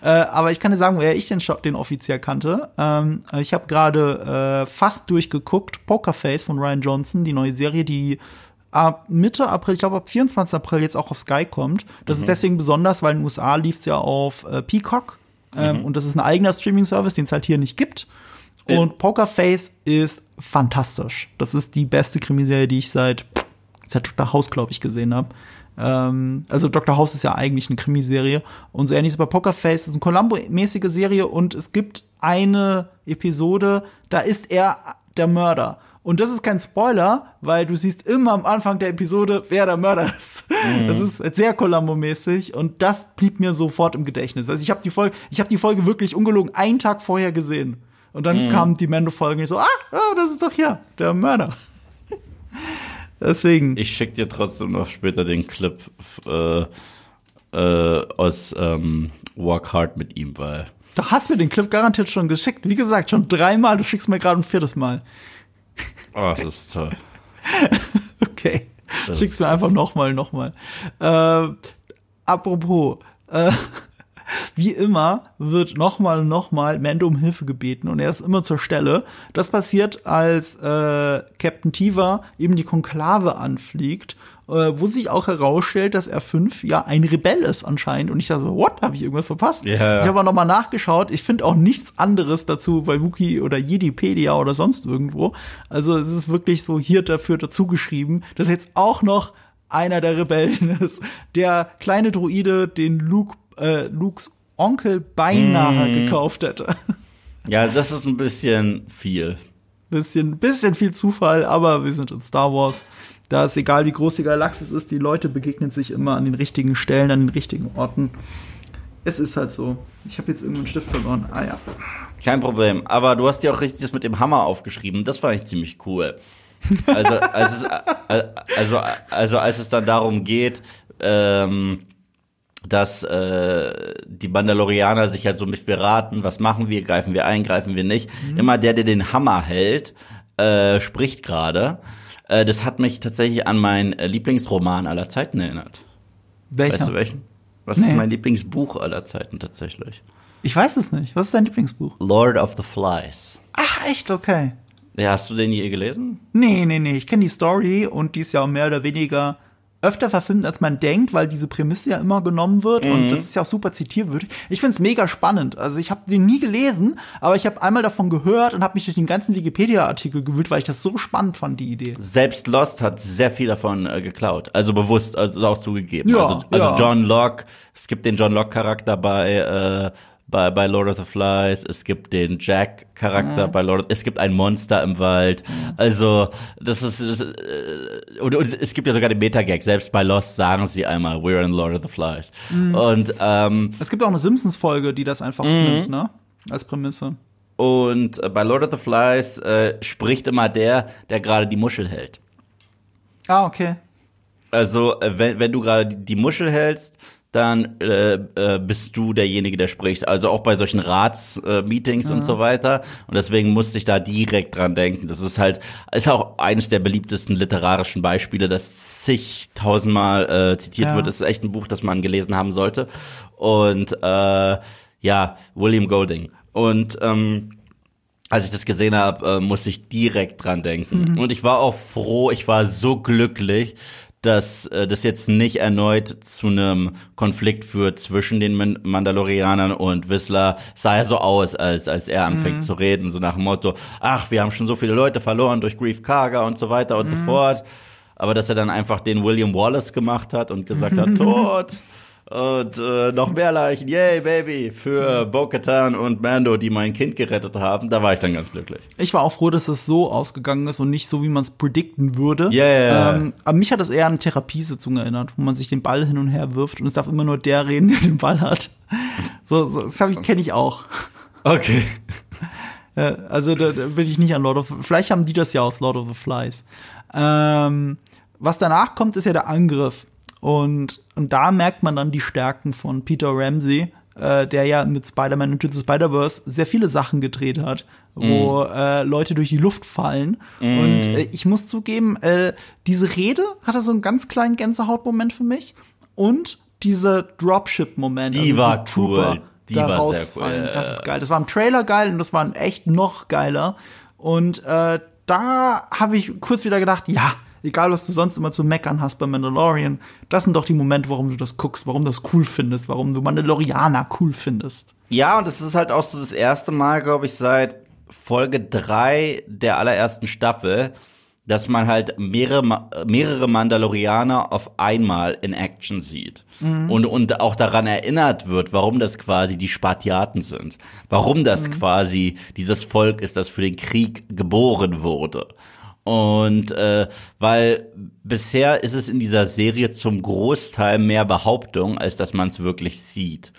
äh, aber ich kann dir sagen, woher ich den, den offiziell kannte. Ähm, ich habe gerade äh, fast durchgeguckt, Pokerface von Ryan Johnson, die neue Serie, die ab Mitte April, ich glaube ab 24. April jetzt auch auf Sky kommt. Das mhm. ist deswegen besonders, weil in den USA lief es ja auf äh, Peacock. Ähm, mhm. Und das ist ein eigener Streaming-Service, den es halt hier nicht gibt. Äh. Und Pokerface ist fantastisch. Das ist die beste Krimiserie, die ich seit, seit Dr. House, glaube ich, gesehen habe. Ähm, also Dr. House ist ja eigentlich eine Krimiserie. Und so ähnlich ist bei Pokerface. Das ist eine Columbo-mäßige Serie und es gibt eine Episode, da ist er der Mörder. Und das ist kein Spoiler, weil du siehst immer am Anfang der Episode, wer der Mörder ist. Mhm. Das ist sehr Columbo-mäßig und das blieb mir sofort im Gedächtnis. Also ich habe die Folge, ich habe die Folge wirklich ungelogen einen Tag vorher gesehen. Und dann mhm. kam die Mando-Folge und ich so, ah, oh, das ist doch hier, der Mörder. Deswegen. Ich schick dir trotzdem noch später den Clip äh, äh, aus ähm, Walk Hard mit ihm, weil. Du hast mir den Clip garantiert schon geschickt. Wie gesagt, schon dreimal. Du schickst mir gerade ein viertes Mal. Oh, das ist toll. okay. Das Schick's mir einfach nochmal, nochmal. Äh, apropos, äh, wie immer wird nochmal und nochmal Mando um Hilfe gebeten und er ist immer zur Stelle. Das passiert, als äh, Captain Tiva eben die Konklave anfliegt äh, wo sich auch herausstellt, dass R5 ja ein Rebell ist anscheinend. Und ich dachte so, what? Habe ich irgendwas verpasst? Yeah. Ich habe aber nochmal nachgeschaut. Ich finde auch nichts anderes dazu bei Wookie oder Jedipedia oder sonst irgendwo. Also es ist wirklich so hier dafür dazu geschrieben, dass jetzt auch noch einer der Rebellen ist. Der kleine Druide, den Luke, äh, Lukes Onkel beinahe gekauft hätte. Ja, das ist ein bisschen viel. Bisschen, bisschen viel Zufall, aber wir sind in Star Wars. Da ist egal, wie groß die Galaxis ist, die Leute begegnen sich immer an den richtigen Stellen, an den richtigen Orten. Es ist halt so. Ich habe jetzt irgendeinen Stift verloren. Ah ja. Kein Problem. Aber du hast ja auch richtig das mit dem Hammer aufgeschrieben. Das fand ich ziemlich cool. Also, als es, also, also als es dann darum geht, ähm, dass äh, die Mandalorianer sich halt so mit beraten, was machen wir, greifen wir ein, greifen wir nicht. Mhm. Immer der, der den Hammer hält, äh, spricht gerade. Äh, das hat mich tatsächlich an meinen Lieblingsroman aller Zeiten erinnert. Welcher? Weißt du welchen? Was nee. ist mein Lieblingsbuch aller Zeiten tatsächlich? Ich weiß es nicht. Was ist dein Lieblingsbuch? Lord of the Flies. Ach, echt? Okay. Ja, hast du den je gelesen? Nee, nee, nee. Ich kenne die Story und die ist ja mehr oder weniger öfter verfilmt, als man denkt, weil diese Prämisse ja immer genommen wird mhm. und das ist ja auch super zitierwürdig. Ich finde es mega spannend. Also ich habe sie nie gelesen, aber ich habe einmal davon gehört und habe mich durch den ganzen Wikipedia-Artikel gewühlt, weil ich das so spannend fand, die Idee. Selbst Lost hat sehr viel davon äh, geklaut, also bewusst, also auch zugegeben. Ja, also, also ja. John Locke, es gibt den John Locke-Charakter bei äh, bei, bei Lord of the Flies, es gibt den Jack-Charakter mhm. bei Lord of, es gibt ein Monster im Wald. Mhm. Also, das ist, das, äh, und, und, es gibt ja sogar den Meta-Gag, selbst bei Lost sagen sie einmal, we're in Lord of the Flies. Mhm. Und, ähm, Es gibt auch eine Simpsons-Folge, die das einfach mhm. nimmt, ne? Als Prämisse. Und äh, bei Lord of the Flies äh, spricht immer der, der gerade die Muschel hält. Ah, okay. Also, äh, wenn, wenn du gerade die Muschel hältst, dann äh, äh, bist du derjenige, der spricht. Also auch bei solchen Ratsmeetings äh, und so weiter. Und deswegen musste ich da direkt dran denken. Das ist halt, ist auch eines der beliebtesten literarischen Beispiele, das zigtausendmal äh, zitiert ja. wird. Das ist echt ein Buch, das man gelesen haben sollte. Und äh, ja, William Golding. Und ähm, als ich das gesehen habe, äh, musste ich direkt dran denken. Mhm. Und ich war auch froh, ich war so glücklich, dass äh, das jetzt nicht erneut zu einem Konflikt führt zwischen den Mandalorianern und Whistler. Sah ja so aus, als, als er anfängt mhm. zu reden, so nach dem Motto, ach, wir haben schon so viele Leute verloren durch Grief Karga und so weiter und mhm. so fort. Aber dass er dann einfach den William Wallace gemacht hat und gesagt hat, tot. Und äh, noch mehr Leichen, yay, Baby, für Bo-Katan und Mando, die mein Kind gerettet haben. Da war ich dann ganz glücklich. Ich war auch froh, dass es so ausgegangen ist und nicht so, wie man es predikten würde. Yeah. Ähm, aber mich hat das eher an Therapiesitzungen erinnert, wo man sich den Ball hin und her wirft und es darf immer nur der reden, der den Ball hat. So, so das ich, kenne ich auch. Okay. also da, da bin ich nicht an Lord of Vielleicht haben die das ja aus Lord of the Flies. Ähm, was danach kommt, ist ja der Angriff. Und, und da merkt man dann die Stärken von Peter Ramsey, äh, der ja mit Spider-Man Into the Spider-Verse sehr viele Sachen gedreht hat, wo mm. äh, Leute durch die Luft fallen. Mm. Und äh, ich muss zugeben, äh, diese Rede hatte so einen ganz kleinen Gänsehautmoment für mich. Und dieser Dropship-Moment. Die also war cool. Die war sehr cool. Das ist geil. Das war im Trailer geil und das war echt noch geiler. Und äh, da habe ich kurz wieder gedacht, ja, egal was du sonst immer zu meckern hast bei Mandalorian, das sind doch die Momente, warum du das guckst, warum du das cool findest, warum du Mandalorianer cool findest. Ja, und es ist halt auch so das erste Mal, glaube ich, seit Folge drei der allerersten Staffel, dass man halt mehrere, mehrere Mandalorianer auf einmal in Action sieht. Mhm. Und, und auch daran erinnert wird, warum das quasi die Spartiaten sind. Warum das mhm. quasi dieses Volk ist, das für den Krieg geboren wurde. Und äh, weil bisher ist es in dieser Serie zum Großteil mehr Behauptung, als dass man es wirklich sieht.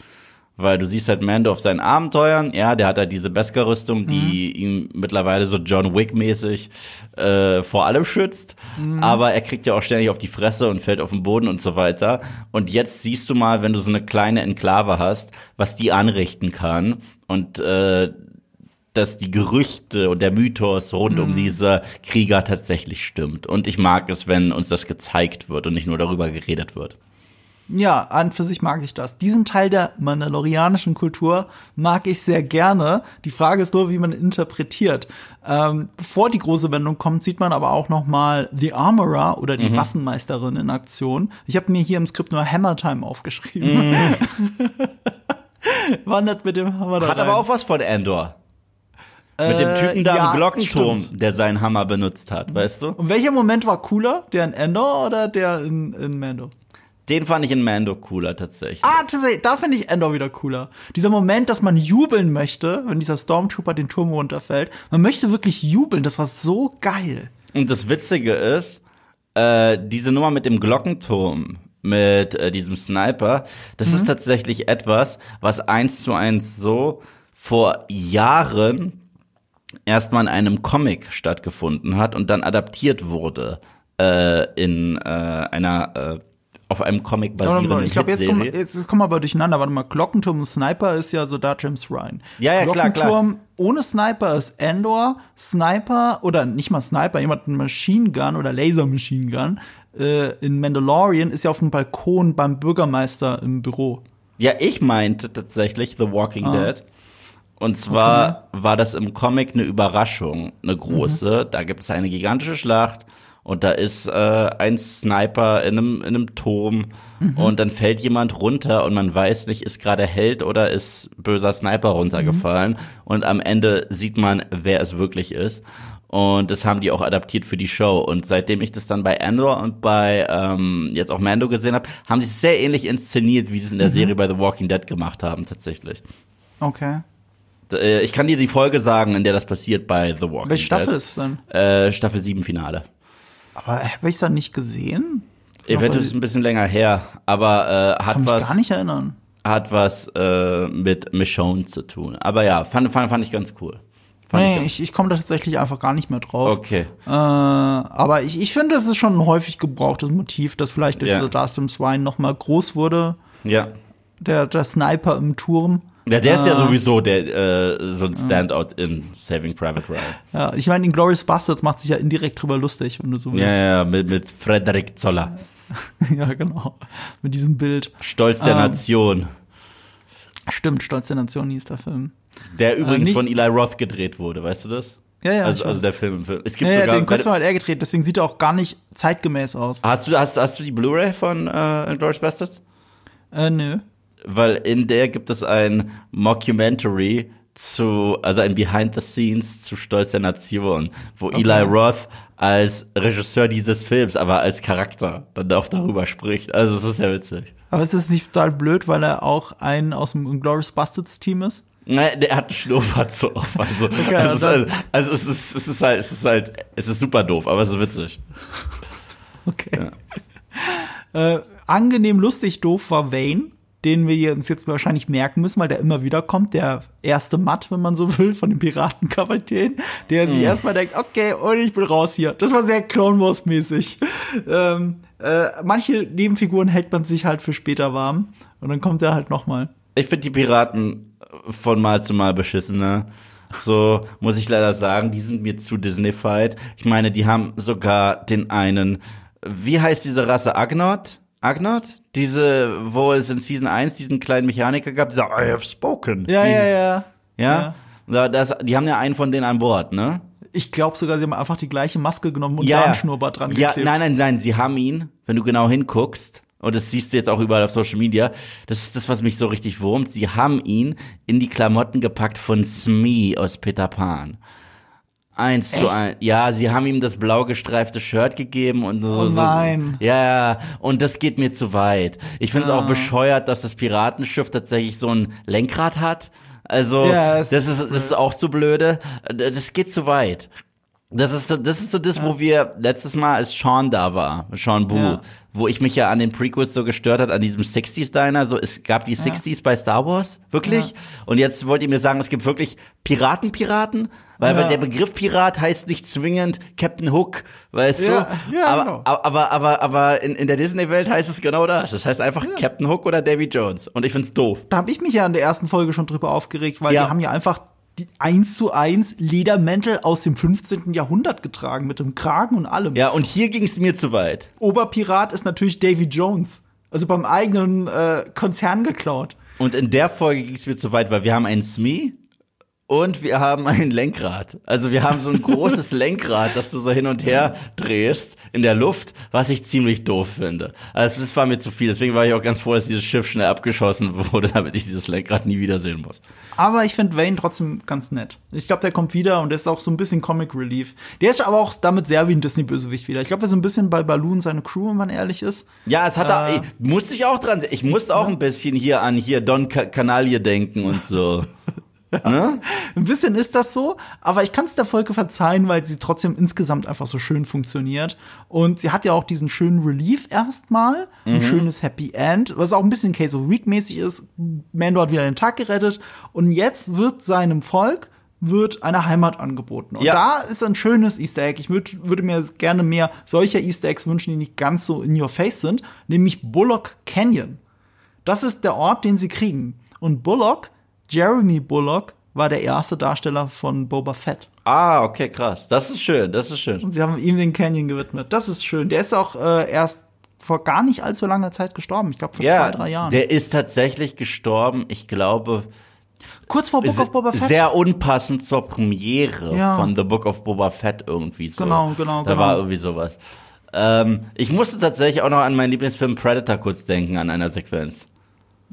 Weil du siehst halt Mando auf seinen Abenteuern, ja, der hat halt diese Beskar-Rüstung, die mhm. ihn mittlerweile so John Wick-mäßig äh, vor allem schützt. Mhm. Aber er kriegt ja auch ständig auf die Fresse und fällt auf den Boden und so weiter. Und jetzt siehst du mal, wenn du so eine kleine Enklave hast, was die anrichten kann. Und äh, dass die Gerüchte und der Mythos rund mhm. um diese Krieger tatsächlich stimmt. Und ich mag es, wenn uns das gezeigt wird und nicht nur darüber geredet wird. Ja, an für sich mag ich das. Diesen Teil der mandalorianischen Kultur mag ich sehr gerne. Die Frage ist nur, wie man interpretiert. Ähm, bevor die große Wendung kommt, sieht man aber auch noch mal The Armorer oder die mhm. Waffenmeisterin in Aktion. Ich habe mir hier im Skript nur Hammer Time aufgeschrieben. Mhm. Wandert mit dem Hammer da Hat aber auch was von Endor. Mit dem Äh, Typen da ja, am Glockenturm, stimmt. der seinen Hammer benutzt hat, weißt du? Und welcher Moment war cooler? Der in Endor oder der in, in Mando? Den fand ich in Mando cooler tatsächlich. Ah, tatsächlich, da finde ich Endor wieder cooler. Dieser Moment, dass man jubeln möchte, wenn dieser Stormtrooper den Turm runterfällt. Man möchte wirklich jubeln, das war so geil. Und das Witzige ist, äh, diese Nummer mit dem Glockenturm, mit äh, diesem Sniper, das ist tatsächlich etwas, was eins zu eins so vor Jahren erstmal in einem Comic stattgefunden hat und dann adaptiert wurde äh, in äh, einer äh, auf einem Comic basierenden ich glaube, jetzt kommen, Hitserie. jetzt kommen wir aber durcheinander. Warte mal, Glockenturm und Sniper ist ja so da James Ryan. Ja, ja, klar, klar. Glockenturm ohne Sniper ist Endor. Sniper, oder nicht mal Sniper, jemand mit Machine Gun oder Laser Machine Gun äh, in Mandalorian ist ja auf dem Balkon beim Bürgermeister im Büro. Ja, ich meinte tatsächlich The Walking Ah. Dead. Und zwar war das im Comic eine Überraschung, eine große. Mhm. Da gibt es eine gigantische Schlacht und da ist äh, ein Sniper in einem, in einem Turm Mhm. und dann fällt jemand runter und man weiß nicht, ist gerade Held oder ist böser Sniper runtergefallen. Mhm. Und am Ende sieht man, wer es wirklich ist. Und das haben die auch adaptiert für die Show. Und seitdem ich das dann bei Andor und bei ähm, jetzt auch Mando gesehen habe, haben sie es sehr ähnlich inszeniert, wie sie es in der Mhm. Serie bei The Walking Dead gemacht haben, tatsächlich. Okay. Äh, Ich kann dir die Folge sagen, in der das passiert bei The Walking Welche Staffel Dead. ist es denn? Äh, Staffel 7 Finale. Aber habe ich es dann nicht gesehen? Eventuell ist es ein bisschen länger her, aber äh, hat Kann mich was gar nicht erinnern. hat was äh, mit Michonne zu tun. Aber ja, fand, fand, fand ich ganz cool. Fand Nee, ganz- ich, ich komme da tatsächlich einfach gar nicht mehr drauf. Okay. Äh, aber ich, ich finde, es ist schon ein häufig gebrauchtes Motiv, das vielleicht durch Ja. so Darth Swine noch mal groß wurde. Ja. Der, der Sniper im Turm. Ja, der ist ja Ah. sowieso der äh, so ein Standout in Saving Private Ryan. Ja, ich meine, in Glorious Bastards macht sich ja indirekt drüber lustig, wenn du so willst. Ja, ja, mit, mit Frederik Zoller. ja genau. Mit diesem Bild. Stolz der Ähm, Nation. Stimmt, Stolz der Nation hieß der Film. Der übrigens nicht- von Eli Roth gedreht wurde, weißt du das? Ja, ja. also, also der Film im Film. Es gibt ja, ja, sogar. den Kurzfilm hat er gedreht, deswegen sieht er auch gar nicht zeitgemäß aus. hast, du, hast, hast du die Blu-ray von äh, Inglourious Bastards? Äh, nö. Weil in der gibt es ein Mockumentary zu, also ein Behind the Scenes zu Stolz der Nation, wo Eli Roth als Regisseur dieses Films, aber als Charakter dann auch darüber spricht. Also es ist ja witzig. Aber ist das nicht total blöd, weil er auch ein aus dem Glorious Bastards Team ist? Nein, der hat einen Schnurrbart so auf. Also, also, es, halt- also es, ist, es ist halt, es ist halt, es ist super doof, aber es ist witzig. Okay. Äh, angenehm lustig doof war Vane, den wir uns jetzt wahrscheinlich merken müssen, weil der immer wieder kommt. Der erste Matt, wenn man so will, von dem Piratenkapitän, der sich erstmal denkt, okay, und ich bin raus hier. Das war sehr Clone Wars mäßig. Ähm, äh, manche Nebenfiguren hält man sich halt für später warm und dann kommt er halt noch mal. Ich finde die Piraten von Mal zu Mal beschissener. So muss ich leider sagen, die sind mir zu Disney-fied. Ich meine, die haben sogar den einen, wie heißt diese Rasse? Agnot? Agnot? Diese, wo es in Season 1 diesen kleinen Mechaniker gab, dieser I have spoken. Ja, ja, ja. Ja? Da- Das, die haben ja einen von denen an Bord, ne? Ich glaube sogar, sie haben einfach die gleiche Maske genommen und da einen Schnurrbart dran Ja, geklebt. nein, nein, nein, sie haben ihn, wenn du genau hinguckst, und das siehst du jetzt auch überall auf Social Media, das ist das, was mich so richtig wurmt, sie haben ihn in die Klamotten gepackt von Smee aus Peter Pan. Eins zu Echt? eins. Ja, sie haben ihm das blau gestreifte Shirt gegeben und so. Oh nein. So, ja, ja, und das geht mir zu weit. Ich finde es Ah. auch bescheuert, dass das Piratenschiff tatsächlich so ein Lenkrad hat. Also, Ja, das, ist, das ist auch zu blöde. Das geht zu weit. Das ist, so- das ist so das, wo wir letztes Mal, als Sean da war, Sean Boo, Ja. wo ich mich ja an den Prequels so gestört hat, an diesem 60s-Diner, so, es gab die 60s bei Star Wars, wirklich? Und jetzt wollt ihr mir sagen, es gibt wirklich Piraten-Piraten? Weil, Ja. weil der Begriff Pirat heißt nicht zwingend Captain Hook, weißt Ja, du? ja, aber, genau. aber, aber, aber in, in der Disney-Welt heißt es genau das. Das heißt einfach Captain Hook oder Davy Jones. Und ich find's doof. da habe ich mich ja in der ersten Folge schon drüber aufgeregt, weil Ja. die haben ja einfach die eins zu eins Ledermäntel aus dem 15. Jahrhundert getragen mit dem Kragen und allem. Ja, und hier ging's mir zu weit. Oberpirat ist natürlich Davy Jones, also beim eigenen äh, Konzern geklaut. Und in der Folge ging es mir zu weit, weil wir haben einen Smee Und wir haben ein Lenkrad. Also wir haben so ein großes Lenkrad, das du so hin und her drehst in der Luft, was ich ziemlich doof finde. Also das war mir zu viel. Deswegen war ich auch ganz froh, dass dieses Schiff schnell abgeschossen wurde, damit ich dieses Lenkrad nie wiedersehen muss. Aber ich finde Wayne trotzdem ganz nett. Ich glaube, der kommt wieder und der ist auch so ein bisschen Comic Relief. Der ist aber auch damit sehr wie ein Disney-Bösewicht wieder. Ich glaube, wir sind ein bisschen bei Balloon seine Crew, wenn man ehrlich ist. Ja, es hat äh, ey, musste ich auch dran. Ich musste auch ein bisschen hier an hier Don Canalie denken und so. Ja. Ne? Ein bisschen ist das so, aber ich kann es der Folge verzeihen, weil sie trotzdem insgesamt einfach so schön funktioniert. Und sie hat ja auch diesen schönen Relief erstmal, mhm. ein schönes Happy End, was auch ein bisschen Case of Week mäßig ist. Mando hat wieder den Tag gerettet und jetzt wird seinem Volk wird eine Heimat angeboten. Und ja. da ist ein schönes Easter Egg. Ich würd, würde mir gerne mehr solcher Easter Eggs wünschen, die nicht ganz so in your face sind, nämlich Bullock Canyon. Das ist der Ort, den sie kriegen. Und Bullock Jeremy Bullock war der erste Darsteller von Boba Fett. Ah, okay, krass. Das ist schön, das ist schön. Und sie haben ihm den Canyon gewidmet. Das ist schön. Der ist auch äh, erst vor gar nicht allzu langer Zeit gestorben. Ich glaube vor ja, zwei, drei Jahren. Der ist tatsächlich gestorben, ich glaube. Kurz vor Book of Boba Fett. Sehr unpassend zur Premiere ja. von The Book of Boba Fett irgendwie so. Genau, genau, da genau. war irgendwie sowas. Ähm, ich musste tatsächlich auch noch an meinen Lieblingsfilm Predator kurz denken, an einer Sequenz.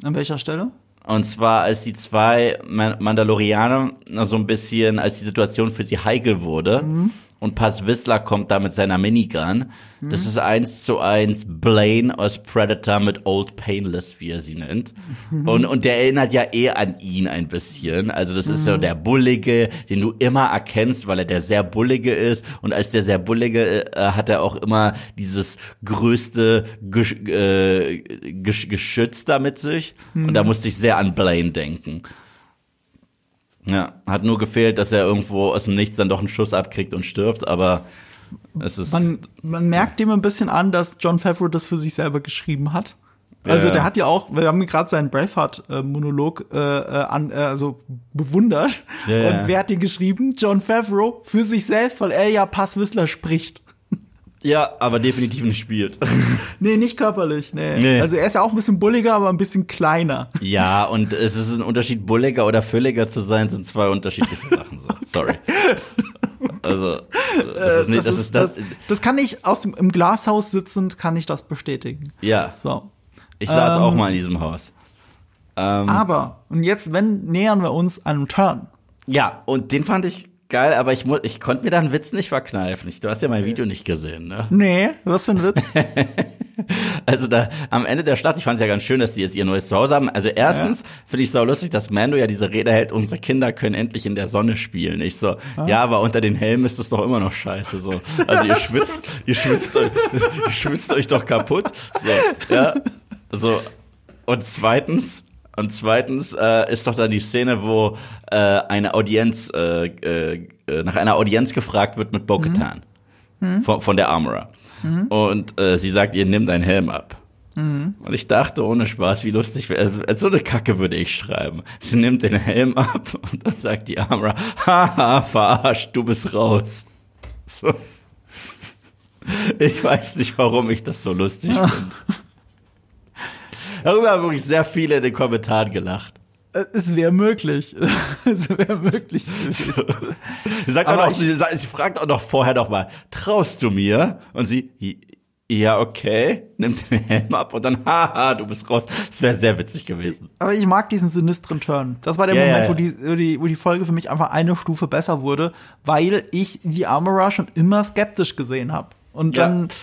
An welcher Stelle? Und zwar, als die zwei Mandalorianer so ein bisschen, als die Situation für sie heikel wurde, mhm und Paz Whistler kommt da mit seiner Minigun. Mhm. Das ist eins zu eins Blaine aus Predator mit Old Painless, wie er sie nennt. Mhm. Und, und der erinnert ja eh an ihn ein bisschen. Also das ist mhm. so der Bullige, den du immer erkennst, weil er der sehr Bullige ist. Und als der sehr Bullige äh, hat er auch immer dieses größte Gesch äh, Gesch Geschütz da mit sich. Und da mhm. musste ich sehr an Blaine denken. Ja, hat nur gefehlt, dass er irgendwo aus dem Nichts dann doch einen Schuss abkriegt und stirbt, aber es ist. Man, man merkt ihm ein bisschen an, dass John Favreau das für sich selber geschrieben hat. Also der hat ja auch, wir haben gerade seinen Braveheart-Monolog äh, äh, an, äh, also bewundert. Ja, und wer hat den geschrieben? John Favreau für sich selbst, weil er ja Pass Whistler spricht. Ja, aber definitiv nicht spielt. nee, nicht körperlich, nee. nee. Also er ist ja auch ein bisschen bulliger, aber ein bisschen kleiner. Ja, und es ist ein Unterschied, bulliger oder fülliger zu sein, sind zwei unterschiedliche Sachen. So. Sorry. Also, das ist nicht, das, das, ist, das, das, das kann ich aus dem, im Glashaus sitzend, kann ich das bestätigen. Ja. So. Ich saß ähm, auch mal in diesem Haus. Ähm, aber, und jetzt, wenn, nähern wir uns einem Turn. Ja, und den fand ich geil, aber ich, ich konnte mir da einen Witz nicht verkneifen. Du hast ja mein Video nicht gesehen, ne? Nee, was für ein Witz? also da am Ende der Stadt, ich fand es ja ganz schön, dass die jetzt ihr neues Zuhause haben. Also erstens ja. finde ich so lustig, dass Mando ja diese Rede hält, unsere Kinder können endlich in der Sonne spielen. Ich so, ah. ja, aber unter den Helmen ist das doch immer noch scheiße. So. Also ihr schwitzt, ihr schwitzt euch, ihr schwitzt euch doch kaputt. So, ja. So. Und zweitens, und zweitens äh, ist doch dann die Szene, wo äh, eine Audienz äh, äh, nach einer Audienz gefragt wird mit Bo-Katan mhm. von, von, der Armorer. Mhm. Und äh, sie sagt, ihr nimmt einen Helm ab. Mhm. Und ich dachte, ohne Spaß, wie lustig wäre also, So eine Kacke würde ich schreiben. Sie nimmt den Helm ab und dann sagt die Armorer, haha, verarscht, du bist raus. So. Ich weiß nicht, warum ich das so lustig finde. Darüber haben wirklich sehr viele in den Kommentaren gelacht. Es wäre möglich. es wäre möglich gewesen. Sie, sagt auch noch, sie, sie fragt auch noch vorher noch mal, traust du mir? Und sie, ja, okay, nimmt den Helm ab und dann, haha, du bist raus. Das wäre sehr witzig gewesen. Aber ich mag diesen sinistren Turn. Das war der yeah. Moment, wo die, wo die, wo die Folge für mich einfach eine Stufe besser wurde, weil ich die Armorer schon immer skeptisch gesehen habe. Und dann ja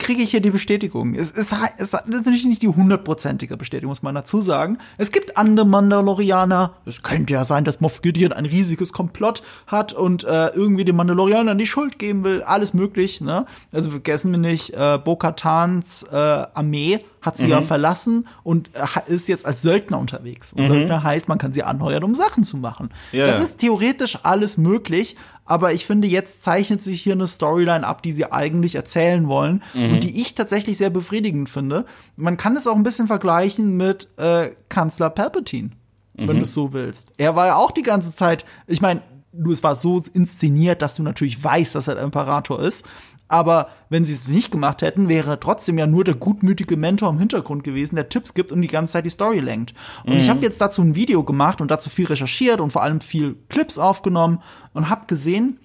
kriege ich hier die Bestätigung. Es ist, es ist natürlich nicht die hundertprozentige Bestätigung, muss man dazu sagen. Es gibt andere Mandalorianer. Es könnte ja sein, dass Moff Gideon ein riesiges Komplott hat und äh, irgendwie den Mandalorianern die Schuld geben will. Alles möglich. Ne? Also vergessen wir nicht, äh, Bo-Katans äh, Armee hat sie mhm. ja verlassen und äh, ist jetzt als Söldner unterwegs. Und mhm. Söldner heißt, man kann sie anheuern, um Sachen zu machen. Ja, das ist theoretisch alles möglich, aber ich finde, jetzt zeichnet sich hier eine Storyline ab, die sie eigentlich erzählen wollen mhm. und die ich tatsächlich sehr befriedigend finde. Man kann es auch ein bisschen vergleichen mit äh, Kanzler Palpatine, mhm. wenn du es so willst. Er war ja auch die ganze Zeit, ich meine, du, es war so inszeniert, dass du natürlich weißt, dass er der Imperator ist. Aber wenn sie es nicht gemacht hätten, wäre trotzdem ja nur der gutmütige Mentor im Hintergrund gewesen, der Tipps gibt und die ganze Zeit die Story lenkt. Und ich habe jetzt dazu ein Video gemacht und dazu viel recherchiert und vor allem viel Clips aufgenommen und habe gesehen,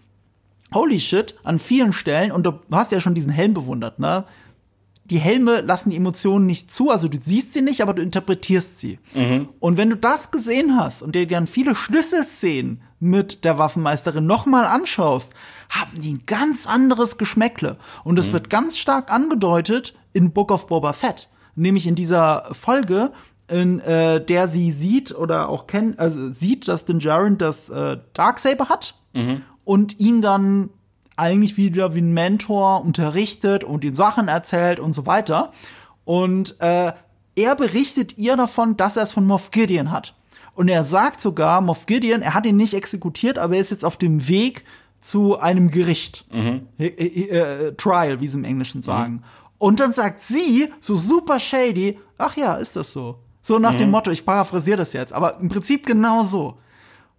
holy shit, an vielen Stellen, und du hast ja schon diesen Helm bewundert, ne? Die Helme lassen die Emotionen nicht zu, also du siehst sie nicht, aber du interpretierst sie. Und wenn du das gesehen hast und dir dann viele Schlüsselszenen mit der Waffenmeisterin nochmal anschaust, haben die ein ganz anderes Geschmäckle. Und es wird ganz stark angedeutet in Book of Boba Fett. Nämlich in dieser Folge, in äh, der sie sieht oder auch kennt, also sieht, dass Din Djarin das äh, Darksaber hat und ihn dann eigentlich wieder wie ein Mentor unterrichtet und ihm Sachen erzählt und so weiter. Und äh, er berichtet ihr davon, dass er es von Moff Gideon hat. Und er sagt sogar, Moff Gideon, er hat ihn nicht exekutiert, aber er ist jetzt auf dem Weg zu einem Gericht. Äh, äh, äh, Trial, wie sie im Englischen sagen. Und dann sagt sie, so super shady, ach ja, ist das so. So nach dem Motto, ich paraphrasiere das jetzt, aber im Prinzip genau so.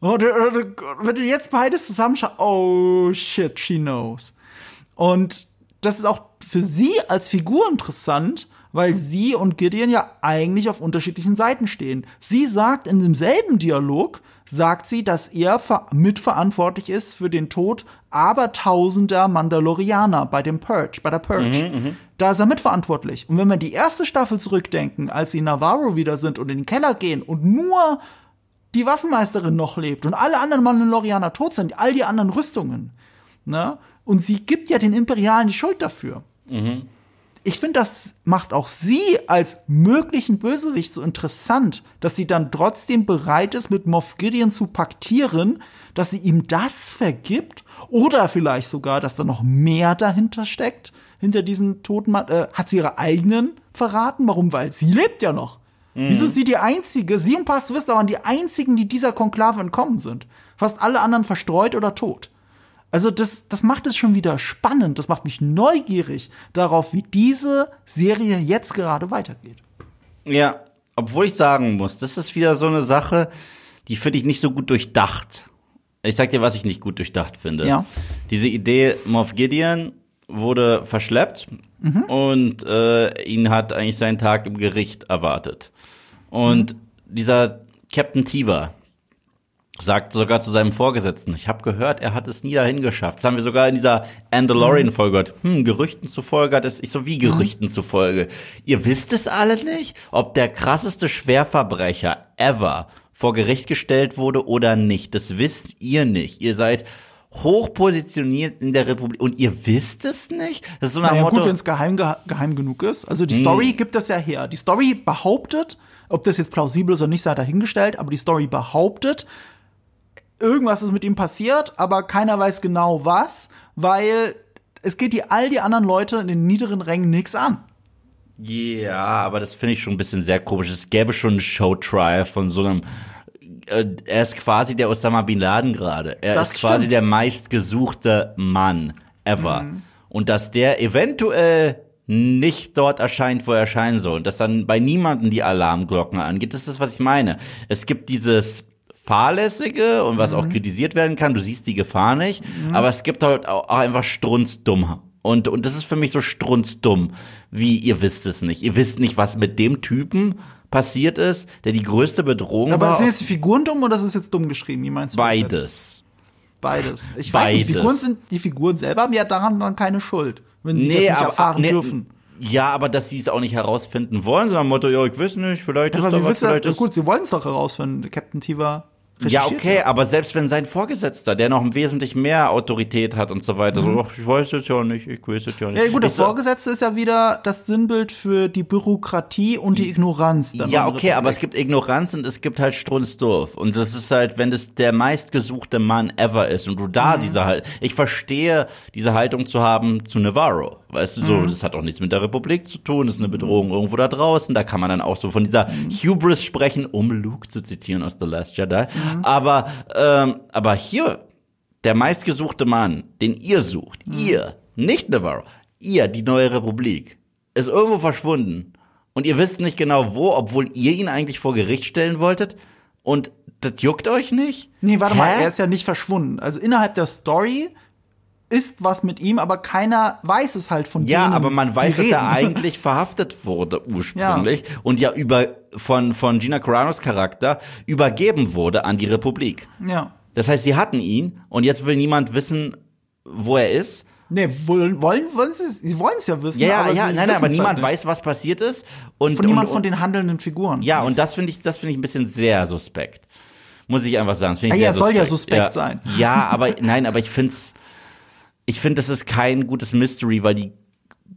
Und, äh, wenn du jetzt beides zusammenschaust, oh shit, she knows. Und das ist auch für sie als Figur interessant, weil sie und Gideon ja eigentlich auf unterschiedlichen Seiten stehen. Sie sagt in demselben Dialog, sagt sie, dass er ver mitverantwortlich ist für den Tod abertausender Mandalorianer bei dem Purge, bei der Purge. Da ist er mitverantwortlich. Und wenn wir die erste Staffel zurückdenken, als sie in Navarro wieder sind und in den Keller gehen und nur die Waffenmeisterin noch lebt und alle anderen Mandalorianer tot sind, all die anderen Rüstungen. Ne? Und sie gibt ja den Imperialen die Schuld dafür. Ich finde, das macht auch sie als möglichen Bösewicht so interessant, dass sie dann trotzdem bereit ist, mit Moff Gideon zu paktieren, dass sie ihm das vergibt oder vielleicht sogar, dass da noch mehr dahinter steckt, hinter diesen toten Mann. Äh, hat sie ihre eigenen verraten? Warum? Weil sie lebt ja noch. Wieso ist sie die einzige? Sie und Pastor Vista waren die einzigen, die dieser Konklave entkommen sind. Fast alle anderen verstreut oder tot. Also das, das macht es schon wieder spannend. Das macht mich neugierig darauf, wie diese Serie jetzt gerade weitergeht. Ja, obwohl ich sagen muss, das ist wieder so eine Sache, die finde ich nicht so gut durchdacht. Ich sag dir, was ich nicht gut durchdacht finde. Ja. Diese Idee, Moff Gideon wurde verschleppt und äh, ihn hat eigentlich seinen Tag im Gericht erwartet. Und dieser Captain Tiva sagt sogar zu seinem Vorgesetzten, ich habe gehört, er hat es nie dahin geschafft. Das haben wir sogar in dieser Andalorian-Folge gehört. Hm, Gerüchten zufolge hat es, ich so wie Gerüchten zufolge. Ihr wisst es alle nicht, ob der krasseste Schwerverbrecher ever vor Gericht gestellt wurde oder nicht. Das wisst ihr nicht. Ihr seid hoch positioniert in der Republik und ihr wisst es nicht? Das ist so nach Naja, Motto, gut, wenn es geheim, geheim genug ist. Also die Story gibt das ja her. Die Story behauptet, ob das jetzt plausibel ist oder nicht, sei dahingestellt, aber die Story behauptet, irgendwas ist mit ihm passiert, aber keiner weiß genau was, weil es geht die all die anderen Leute in den niederen Rängen nichts an. Ja, aber das finde ich schon ein bisschen sehr komisch. Es gäbe schon einen Showtrial von so einem. Äh, er ist quasi der Osama Bin Laden gerade. Er Das ist quasi stimmt. der meistgesuchte Mann ever. Und dass der eventuell nicht dort erscheint, wo er erscheinen soll. Und dass dann bei niemandem die Alarmglocken angeht, das ist das, was ich meine. Es gibt dieses Fahrlässige und was auch kritisiert werden kann. Du siehst die Gefahr nicht. Aber es gibt halt auch einfach strunzdumm. Und, und das ist für mich so strunzdumm, wie ihr wisst es nicht. Ihr wisst nicht, was mit dem Typen passiert ist, der die größte Bedrohung Aber war. sind jetzt die Figuren dumm oder ist es jetzt dumm geschrieben? Wie meinst du? Beides. Beides. Ich weiß nicht, die Beides. Figuren sind, die Figuren selber haben ja daran dann keine Schuld, wenn sie das nicht erfahren nee, dürfen. Ja, aber dass sie es auch nicht herausfinden wollen, sondern Motto, ja, ich weiß nicht, vielleicht ist Aber da was, vielleicht ist gut, sie wollen es doch herausfinden, Captain Tiva. Ja, okay, aber selbst wenn sein Vorgesetzter, der noch wesentlich mehr Autorität hat und so weiter, so, ach, ich weiß es ja nicht, ich weiß es ja nicht. Mhm. Ja, gut, der Ich so, Vorgesetzte ist ja wieder das Sinnbild für die Bürokratie und die Ignoranz. Ja, okay, aber es gibt Ignoranz und es gibt halt Strunzdorf. Und das ist halt, wenn das der meistgesuchte Mann ever ist und du da Mhm. diese halt, ich verstehe diese Haltung zu haben zu Navarro. Weißt du, so, Mhm. das hat auch nichts mit der Republik zu tun, das ist eine Bedrohung irgendwo da draußen. Da kann man dann auch so von dieser Hubris sprechen, um Luke zu zitieren aus The Last Jedi. Mhm. Aber, ähm, aber hier, der meistgesuchte Mann, den ihr sucht, Mhm. ihr, nicht Navarro, ihr, die neue Republik, ist irgendwo verschwunden. Und ihr wisst nicht genau wo, obwohl ihr ihn eigentlich vor Gericht stellen wolltet. Und das juckt euch nicht? Nee, warte Hä? mal, er ist ja nicht verschwunden. Also innerhalb der Story ist was mit ihm, aber keiner weiß es halt von Ja, denen, aber man weiß, dass er eigentlich verhaftet wurde ursprünglich und ja über von von Gina Carano's Charakter übergeben wurde an die Republik. Ja. Das heißt, sie hatten ihn und jetzt will niemand wissen, wo er ist. Nee, wollen, wollen, wollen sie, sie wollen es ja wissen. Ja, ja, aber ja, nein, nein, aber halt niemand nicht. weiß, was passiert ist und Von niemand und, von den handelnden Figuren. Ja, und das finde ich, das finde ich ein bisschen sehr suspekt. Muss ich einfach sagen. Das ich Ah, ja, sehr soll ja suspekt. suspekt sein. Ja, aber nein, aber ich finde es, ich finde, das ist kein gutes Mystery, weil die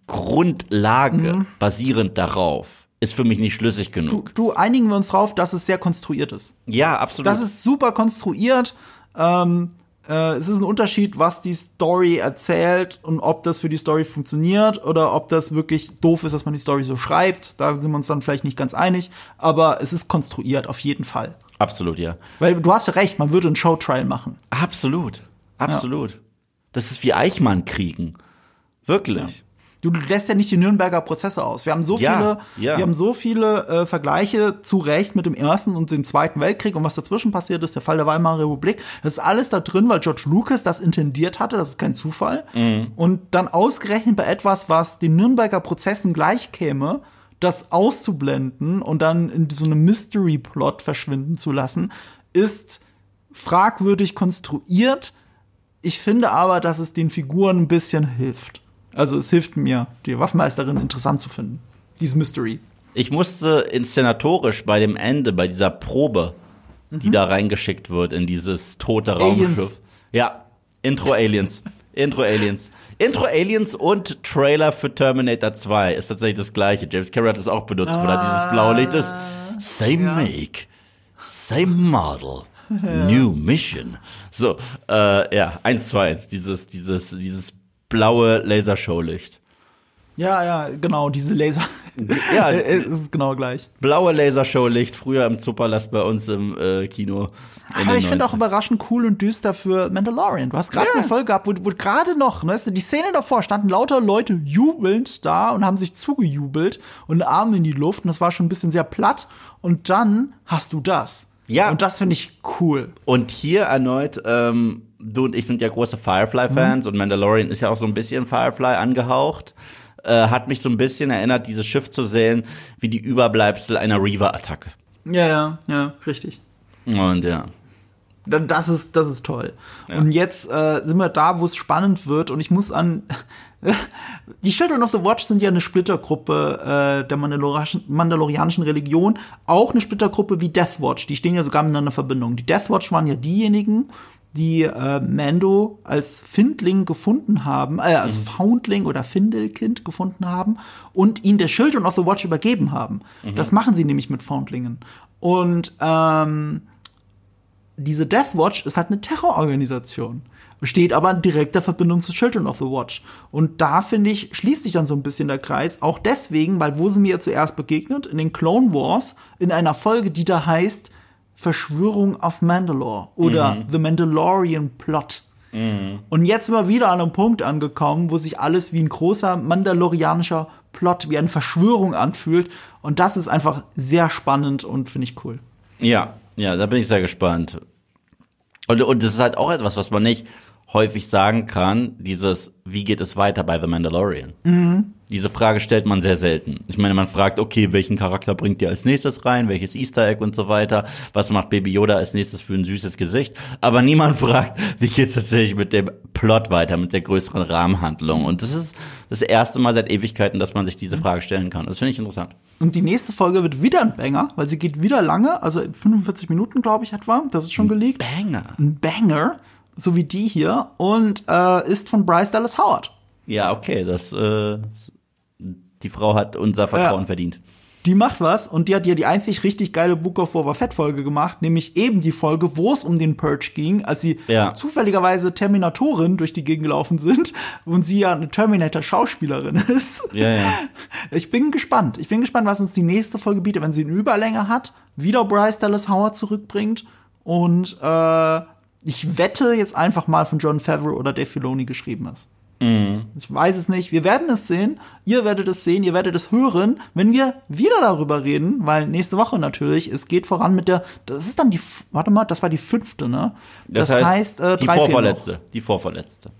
Grundlage Mhm. basierend darauf ist für mich nicht schlüssig Du, genug. du einigen wir uns drauf, dass es sehr konstruiert ist. ja, absolut. Das ist super konstruiert. Ähm, äh, es ist ein Unterschied, was die Story erzählt und ob das für die Story funktioniert oder ob das wirklich doof ist, dass man die Story so schreibt. Da sind wir uns dann vielleicht nicht ganz einig. Aber es ist konstruiert, auf jeden Fall. absolut, ja. Weil du hast ja recht, man würde einen Showtrial machen. Absolut. Absolut. Das ist wie Eichmann kriegen. Wirklich. Du lässt ja nicht die Nürnberger Prozesse aus. Wir haben so Ja, viele, ja. wir haben so viele äh, Vergleiche zu Recht mit dem Ersten und dem Zweiten Weltkrieg und was dazwischen passiert ist, der Fall der Weimarer Republik. Das ist alles da drin, weil George Lucas das intendiert hatte. Das ist kein Zufall. Mhm. Und dann ausgerechnet bei etwas, was den Nürnberger Prozessen gleichkäme, das auszublenden und dann in so einem Mystery-Plot verschwinden zu lassen, ist fragwürdig konstruiert. Ich finde aber, dass es den Figuren ein bisschen hilft. Also es hilft mir, die Waffenmeisterin interessant zu finden. Dieses Mystery. Ich musste inszenatorisch bei dem Ende, bei dieser Probe, die da reingeschickt wird in dieses tote Mhm. Aliens. Raumschiff. Ja, Intro Aliens. Intro Aliens. Intro Aliens und Trailer für Terminator 2 ist tatsächlich das gleiche. James Cameron hat es auch benutzt, wo da dieses blaue Licht ist. Same make, same model, new mission. So, äh, ja, 1 2 1, dieses, dieses, dieses blaue Lasershow-Licht. Ja, ja, genau, diese Laser. Ja, Äh, es ist genau gleich. blaue Lasershow-Licht, früher im Zuperlast bei uns im äh, Kino. in Aber ich finde auch 90ern. überraschend cool und düster für Mandalorian. Du hast gerade eine Folge gehabt, wo, wo gerade noch, weißt du, die Szene davor standen lauter Leute jubelnd da und haben sich zugejubelt und Arme in die Luft und das war schon ein bisschen sehr platt. Und dann hast du das. Ja. Und das finde ich cool. Und hier erneut, ähm, du und ich sind ja große Firefly-Fans Mhm. und Mandalorian ist ja auch so ein bisschen Firefly angehaucht. Äh, hat mich so ein bisschen erinnert, dieses Schiff zu sehen, wie die Überbleibsel einer Reaver-Attacke. Ja, ja, ja, richtig. Und ja. Da- Das ist, das ist toll. Und jetzt äh, sind wir da, wo es spannend wird. Und ich muss an. Die Children of the Watch sind ja eine Splittergruppe äh, der Mandalorianischen, Mandalorianischen Religion. Auch eine Splittergruppe wie Deathwatch. Die stehen ja sogar miteinander in Verbindung. Die Deathwatch waren ja diejenigen, die äh, Mando als Findling gefunden haben, äh, als Foundling oder Findelkind gefunden haben und ihn der Children of the Watch übergeben haben. Das machen sie nämlich mit Foundlingen. Und ähm, diese Death Watch ist halt eine Terrororganisation. Steht aber in direkter Verbindung zu Children of the Watch. Und da, finde ich, schließt sich dann so ein bisschen der Kreis. Auch deswegen, weil wo sind wir zuerst begegnet? In den Clone Wars, in einer Folge, die da heißt Verschwörung auf Mandalore oder The Mandalorian Plot. Und jetzt sind wir wieder an einem Punkt angekommen, wo sich alles wie ein großer mandalorianischer Plot, wie eine Verschwörung anfühlt. Und das ist einfach sehr spannend und finde ich cool. Ja, ja, da bin ich sehr gespannt. Und, und das ist halt auch etwas, was man nicht häufig sagen kann, dieses, wie geht es weiter bei The Mandalorian? Diese Frage stellt man sehr selten. Ich meine, man fragt, okay, welchen Charakter bringt ihr als nächstes rein, welches Easter Egg und so weiter, was macht Baby Yoda als nächstes für ein süßes Gesicht, aber niemand fragt, wie geht's tatsächlich mit dem Plot weiter, mit der größeren Rahmenhandlung. Und das ist das erste Mal seit Ewigkeiten, dass man sich diese Frage stellen kann. Das finde ich interessant. Und die nächste Folge wird wieder ein Banger, weil sie geht wieder lange, also 45 Minuten, glaube ich, etwa. Das ist schon geleakt. Banger. Ein Banger, so wie die hier, und äh, ist von Bryce Dallas Howard. Ja, okay, das, äh, die Frau hat unser Vertrauen Ja. verdient. Die macht was und die hat ja die einzig richtig geile Book of Boba Fett Folge gemacht, nämlich eben die Folge, wo es um den Purge ging, als sie Ja. zufälligerweise Terminatorin durch die Gegend gelaufen sind und sie ja eine Terminator-Schauspielerin ist. Ja, ja. Ich bin gespannt. Ich bin gespannt, was uns die nächste Folge bietet, wenn sie eine Überlänge hat, wieder Bryce Dallas Howard zurückbringt und äh, ich wette jetzt einfach mal von John Favreau oder Dave Filoni geschrieben ist. Ich weiß es nicht. Wir werden es sehen. Ihr werdet es sehen. Ihr werdet es hören, wenn wir wieder darüber reden, weil nächste Woche natürlich, es geht voran mit der, das ist dann die, warte mal, das war die fünfte, ne? Das, heißt, äh, die vorverletzte. Die vorverletzte.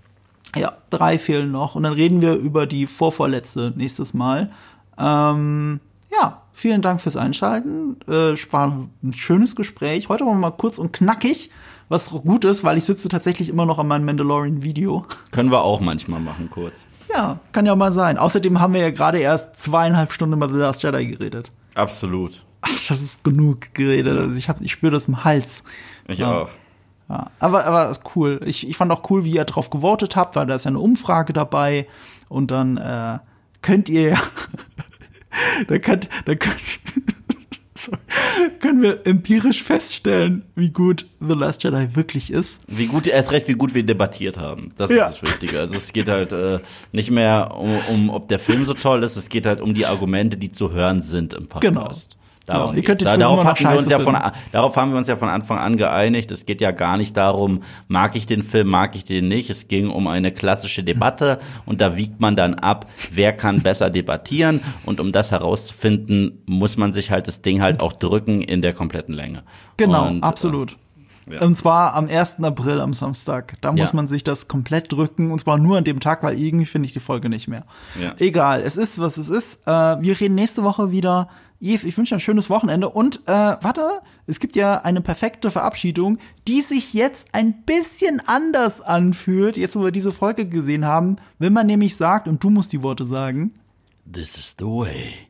Ja, drei fehlen noch. Und dann reden wir über die vorvorletzte nächstes Mal. Ähm, ja, vielen Dank fürs Einschalten. Äh, war ein schönes Gespräch. Heute waren wir mal kurz und knackig, was gut ist, weil ich sitze tatsächlich immer noch an meinem Mandalorian-Video. Können wir auch manchmal machen, kurz. Ja, kann ja mal sein. Außerdem haben wir ja gerade erst zweieinhalb Stunden über The Last Jedi geredet. Absolut. Ach, das ist genug geredet. Also ich, hab, ich spüre das im Hals. Ich Ja. auch. Ja, aber, aber ist cool. Ich, ich fand auch cool, wie ihr drauf gewotet habt, weil da ist ja eine Umfrage dabei. Und dann äh, könnt ihr ja, da könnt, da sorry, können wir empirisch feststellen, wie gut The Last Jedi wirklich ist. Wie gut, erst recht, wie gut wir debattiert haben. Das Ja. ist das Wichtige. Also es geht halt äh, nicht mehr um, um, ob der Film so toll ist, es geht halt um die Argumente, die zu hören sind im Podcast. Genau. Darum den Film darauf, hatten wir uns ja von, darauf haben wir uns ja von Anfang an geeinigt. Es geht ja gar nicht darum, mag ich den Film, mag ich den nicht. Es ging um eine klassische Debatte und da wiegt man dann ab, wer kann besser debattieren. Und um das herauszufinden, muss man sich halt das Ding halt auch drücken in der kompletten Länge. Genau, und, absolut. ja. Und zwar am 1. April, am Samstag. Da muss Ja. man sich das komplett drücken. Und zwar nur an dem Tag, weil irgendwie finde ich die Folge nicht mehr. Ja. Egal, es ist, was es ist. Äh, wir reden nächste Woche wieder. Yves, ich wünsche dir ein schönes Wochenende. Und äh, warte, es gibt ja eine perfekte Verabschiedung, die sich jetzt ein bisschen anders anfühlt, jetzt wo wir diese Folge gesehen haben, wenn man nämlich sagt, und du musst die Worte sagen, This is the way.